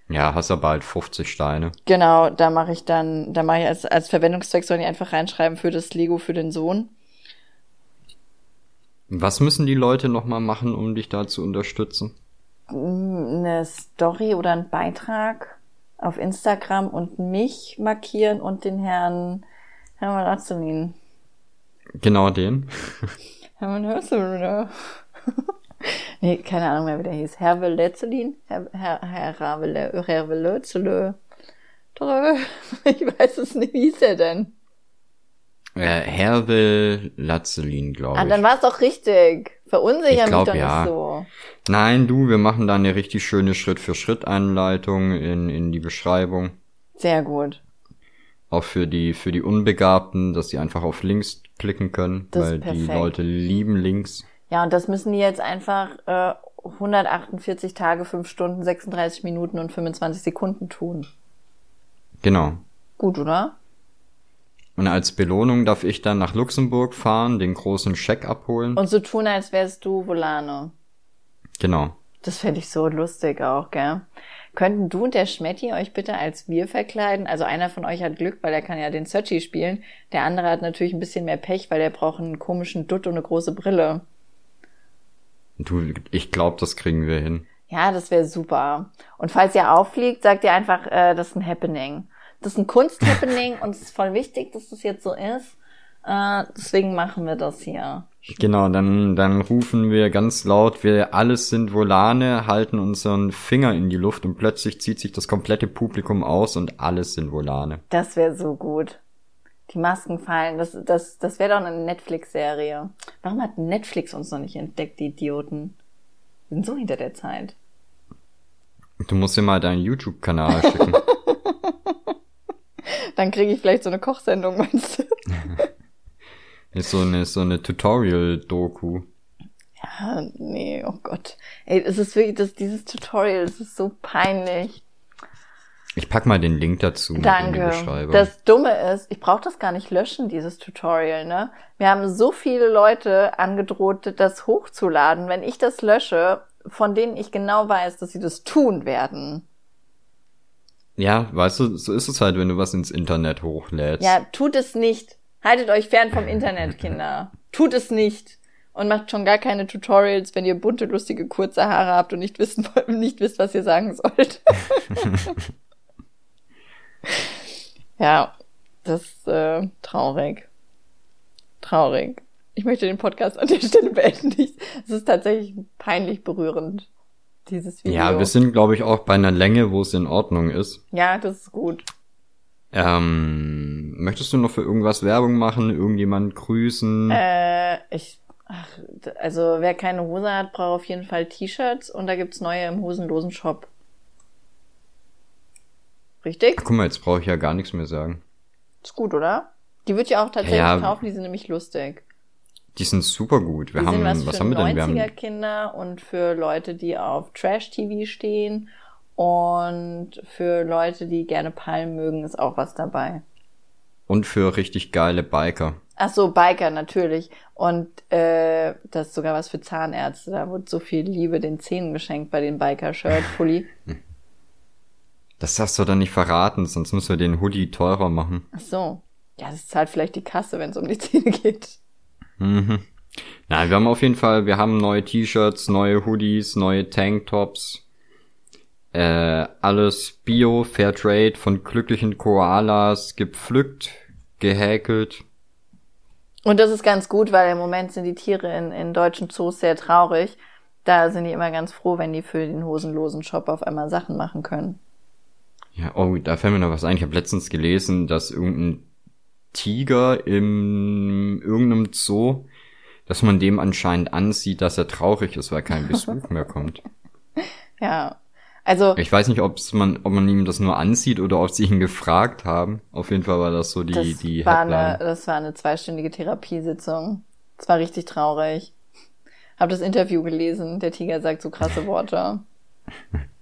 Ja, hast aber halt 50 Steine. Genau, da mache ich dann, da mache ich als, als Verwendungszweck sollen die einfach reinschreiben für das Lego für den Sohn. Was müssen die Leute nochmal machen, um dich da zu unterstützen? Eine Story oder einen Beitrag auf Instagram und mich markieren und den Herrn Hermann Azelin. Genau den. Hermann Azelin. nee, keine Ahnung mehr, wie der hieß. Herr Letzelin? Herr, Herr, Herr Ravele, Herr Velötzele. Ich weiß es nicht, wie hieß er denn? Äh, Hervel Latzelin, glaube Ah, ich. dann war es doch richtig. Verunsicher Ich mich glaub, doch ja. nicht so. Nein, du, wir machen da eine richtig schöne Schritt-für-Schritt-Anleitung in, in die Beschreibung. Sehr gut. Auch für die, für die Unbegabten, dass sie einfach auf Links klicken können, Das ist weil die. Leute lieben Links. Ja, und das müssen die jetzt einfach äh, 148 Tage, 5 Stunden, 36 Minuten und 25 Sekunden tun. Genau. Gut, oder? Und als Belohnung darf ich dann nach Luxemburg fahren, den großen Scheck abholen. Und so tun, als wärst du Volano. genau. Das fände ich so lustig auch, gell? Könnten du und der Schmetti euch bitte als wir verkleiden? Also einer von euch hat Glück, weil er kann ja den Searchy spielen. Der andere hat natürlich ein bisschen mehr Pech, weil der braucht einen komischen Dutt und eine große Brille. Du, ich glaube, das kriegen wir hin. Ja, das wäre super. Und falls ihr auffliegt, sagt ihr einfach, äh, das ist ein Happening. Das ist ein Kunsthappening und es ist voll wichtig, dass das jetzt so ist. Äh, deswegen machen wir das hier. Genau, dann, dann rufen wir ganz laut, wir alles sind Volane, halten unseren Finger in die Luft und plötzlich zieht sich das komplette Publikum aus und alles sind Volane. Das wäre so gut. Die Masken fallen. Das, das, das wäre doch eine Netflix-Serie. Warum hat Netflix uns noch nicht entdeckt, die Idioten? Wir sind so hinter der Zeit. Du musst dir mal deinen YouTube-Kanal schicken. Dann kriege ich vielleicht so eine Kochsendung, meinst du? Ist so eine, so eine Tutorial-Doku. Ja, nee, oh Gott. Ey, es ist wirklich, das, dieses Tutorial, es ist so peinlich. Ich pack mal den Link dazu in die Danke. Beschreibung. Das Dumme ist, ich brauche das gar nicht löschen, dieses Tutorial, ne? Wir haben so viele Leute angedroht, das hochzuladen. Wenn ich das lösche, von denen ich genau weiß, dass sie das tun werden. ja, weißt du, so ist es halt, wenn du was ins Internet hochlädst. Ja, tut es nicht. Haltet euch fern vom Internet, Kinder. Tut es nicht. Und macht schon gar keine Tutorials, wenn ihr bunte, lustige, kurze Haare habt und nicht wissen wollt, nicht wisst, was ihr sagen sollt. ja, das ist äh, traurig. Traurig. Ich möchte den Podcast an der Stelle beenden. Es ist tatsächlich peinlich berührend, dieses Video. Ja, wir sind, glaube ich, auch bei einer Länge, wo es in Ordnung ist. ja, das ist gut. Ähm, möchtest du noch für irgendwas Werbung machen? Irgendjemand grüßen? Äh, ich, ach, also wer keine Hose hat, braucht auf jeden Fall T-Shirts und da gibt's neue im hosenlosen Shop. Richtig? Guck mal, jetzt brauche ich ja gar nichts mehr sagen. Ist gut, oder? Die würde ich auch tatsächlich Ja, ja. kaufen, die sind nämlich lustig. Die sind super gut. Wir Die haben, sind was, was für haben wir denn? Wir 90er haben, Kinder und für Leute, die auf Trash-TV stehen und für Leute, die gerne Palmen mögen, ist auch was dabei. und für richtig geile Biker. Ach so, Biker natürlich. Und äh, das ist sogar was für Zahnärzte. Da wird so viel Liebe den Zähnen geschenkt bei den Biker-Shirt-Pulli. Das darfst du dann nicht verraten, sonst müssen wir den Hoodie teurer machen. Ach so. Ja, das zahlt vielleicht die Kasse, wenn es um die Zähne geht. Mhm. Nein, wir haben auf jeden Fall, wir haben neue T-Shirts, neue Hoodies, neue Tanktops. Äh, alles Bio, Fairtrade, von glücklichen Koalas, gepflückt, gehäkelt. Und das ist ganz gut, weil im Moment sind die Tiere in, in deutschen Zoos sehr traurig. Da sind die immer ganz froh, wenn die für den hosenlosen Shop auf einmal Sachen machen können. Ja, oh, da fällt mir noch was ein. Ich habe letztens gelesen, dass irgendein Tiger im irgendeinem Zoo, dass man dem anscheinend ansieht, dass er traurig ist, weil kein Besuch mehr kommt. Ja. Also, Ich weiß nicht, ob's man, ob man ihm das nur ansieht oder ob sie ihn gefragt haben. Auf jeden Fall war das so die, das, die war Headline. eine, das war eine zweistündige Therapiesitzung. Das war richtig traurig. Hab das Interview gelesen. Der Tiger sagt so krasse Worte.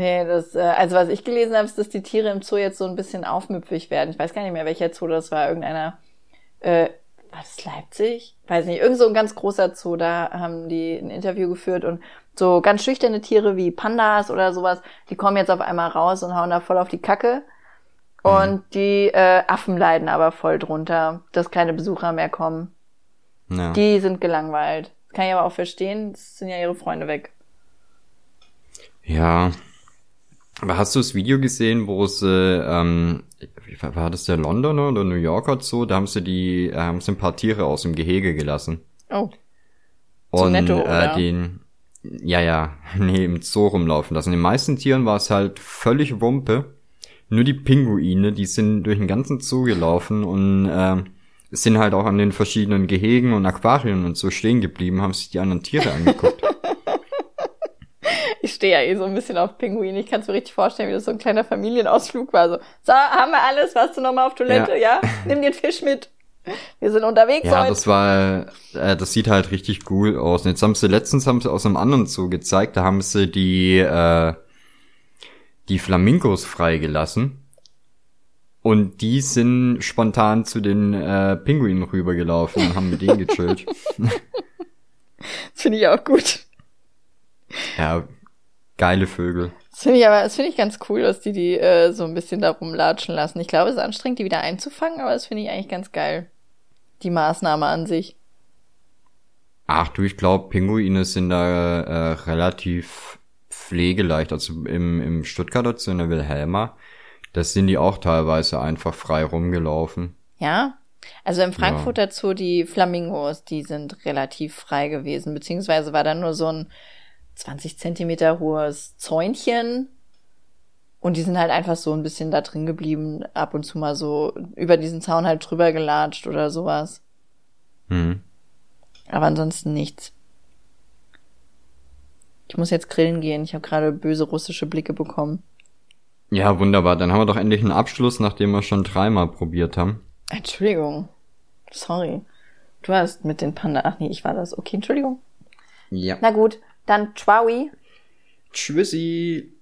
Nee, das, äh, also was ich gelesen habe, ist, dass die Tiere im Zoo jetzt so ein bisschen aufmüpfig werden. Ich weiß gar nicht mehr, welcher Zoo das war. Irgendeiner, äh, war das Leipzig? Weiß nicht, irgend so ein ganz großer Zoo, da haben die ein Interview geführt und so ganz schüchterne Tiere wie Pandas oder sowas, die kommen jetzt auf einmal raus und hauen da voll auf die Kacke. Und die äh, Affen leiden aber voll drunter, dass keine Besucher mehr kommen. ja. Die sind gelangweilt. Das kann ich aber auch verstehen, das sind ja ihre Freunde weg. ja. Aber hast du das Video gesehen, wo sie, ähm, wie war das der Londoner oder New Yorker Zoo? Da haben sie die, äh, haben sie ein paar Tiere aus dem Gehege gelassen. Oh, Und Zu netto, oder? äh, den, ja, ja, nee, im Zoo rumlaufen lassen. Den meisten Tieren war es halt völlig Wumpe. Nur die Pinguine, die sind durch den ganzen Zoo gelaufen und äh, sind halt auch an den verschiedenen Gehegen und Aquarien und so stehen geblieben, haben sich die anderen Tiere angeguckt. ich stehe ja eh so ein bisschen auf Pinguine. Ich kann es mir richtig vorstellen, wie das so ein kleiner Familienausflug war. So, so haben wir alles, warst du nochmal auf Toilette? Ja. Nimm dir den Fisch mit. Wir sind unterwegs ja, heute. das war, äh, das sieht halt richtig cool aus. Und jetzt haben sie letztens haben sie aus einem anderen Zoo gezeigt, da haben sie die, äh, die Flamingos freigelassen. Und die sind spontan zu den äh, Pinguinen rübergelaufen und haben mit denen gechillt. Das finde ich auch gut. ja, geile Vögel. Das finde ich aber, das finde ich ganz cool, dass die die äh, so ein bisschen da rumlatschen lassen. Ich glaube, es ist anstrengend, die wieder einzufangen, aber das finde ich eigentlich ganz geil. Die Maßnahme an sich. Ach du, ich glaube, Pinguine sind da äh, relativ pflegeleicht. Also im, im Stuttgarter Zoo in der Wilhelma, das sind die auch teilweise einfach frei rumgelaufen. Ja? Also im Frankfurter Zoo die Flamingos, die sind relativ frei gewesen, beziehungsweise war da nur so ein 20 Zentimeter hohes Zäunchen und die sind halt einfach so ein bisschen da drin geblieben, ab und zu mal so über diesen Zaun halt drüber gelatscht oder sowas. Hm. Aber ansonsten nichts. Ich muss jetzt grillen gehen. Ich habe gerade böse russische Blicke bekommen. Ja, wunderbar. Dann haben wir doch endlich einen Abschluss, nachdem wir schon dreimal probiert haben. Entschuldigung. Sorry. Du hast mit den Panda. Ach nee, ich war das. Okay, Entschuldigung. Ja. Na gut, dann Tschwaui. Tschüssi.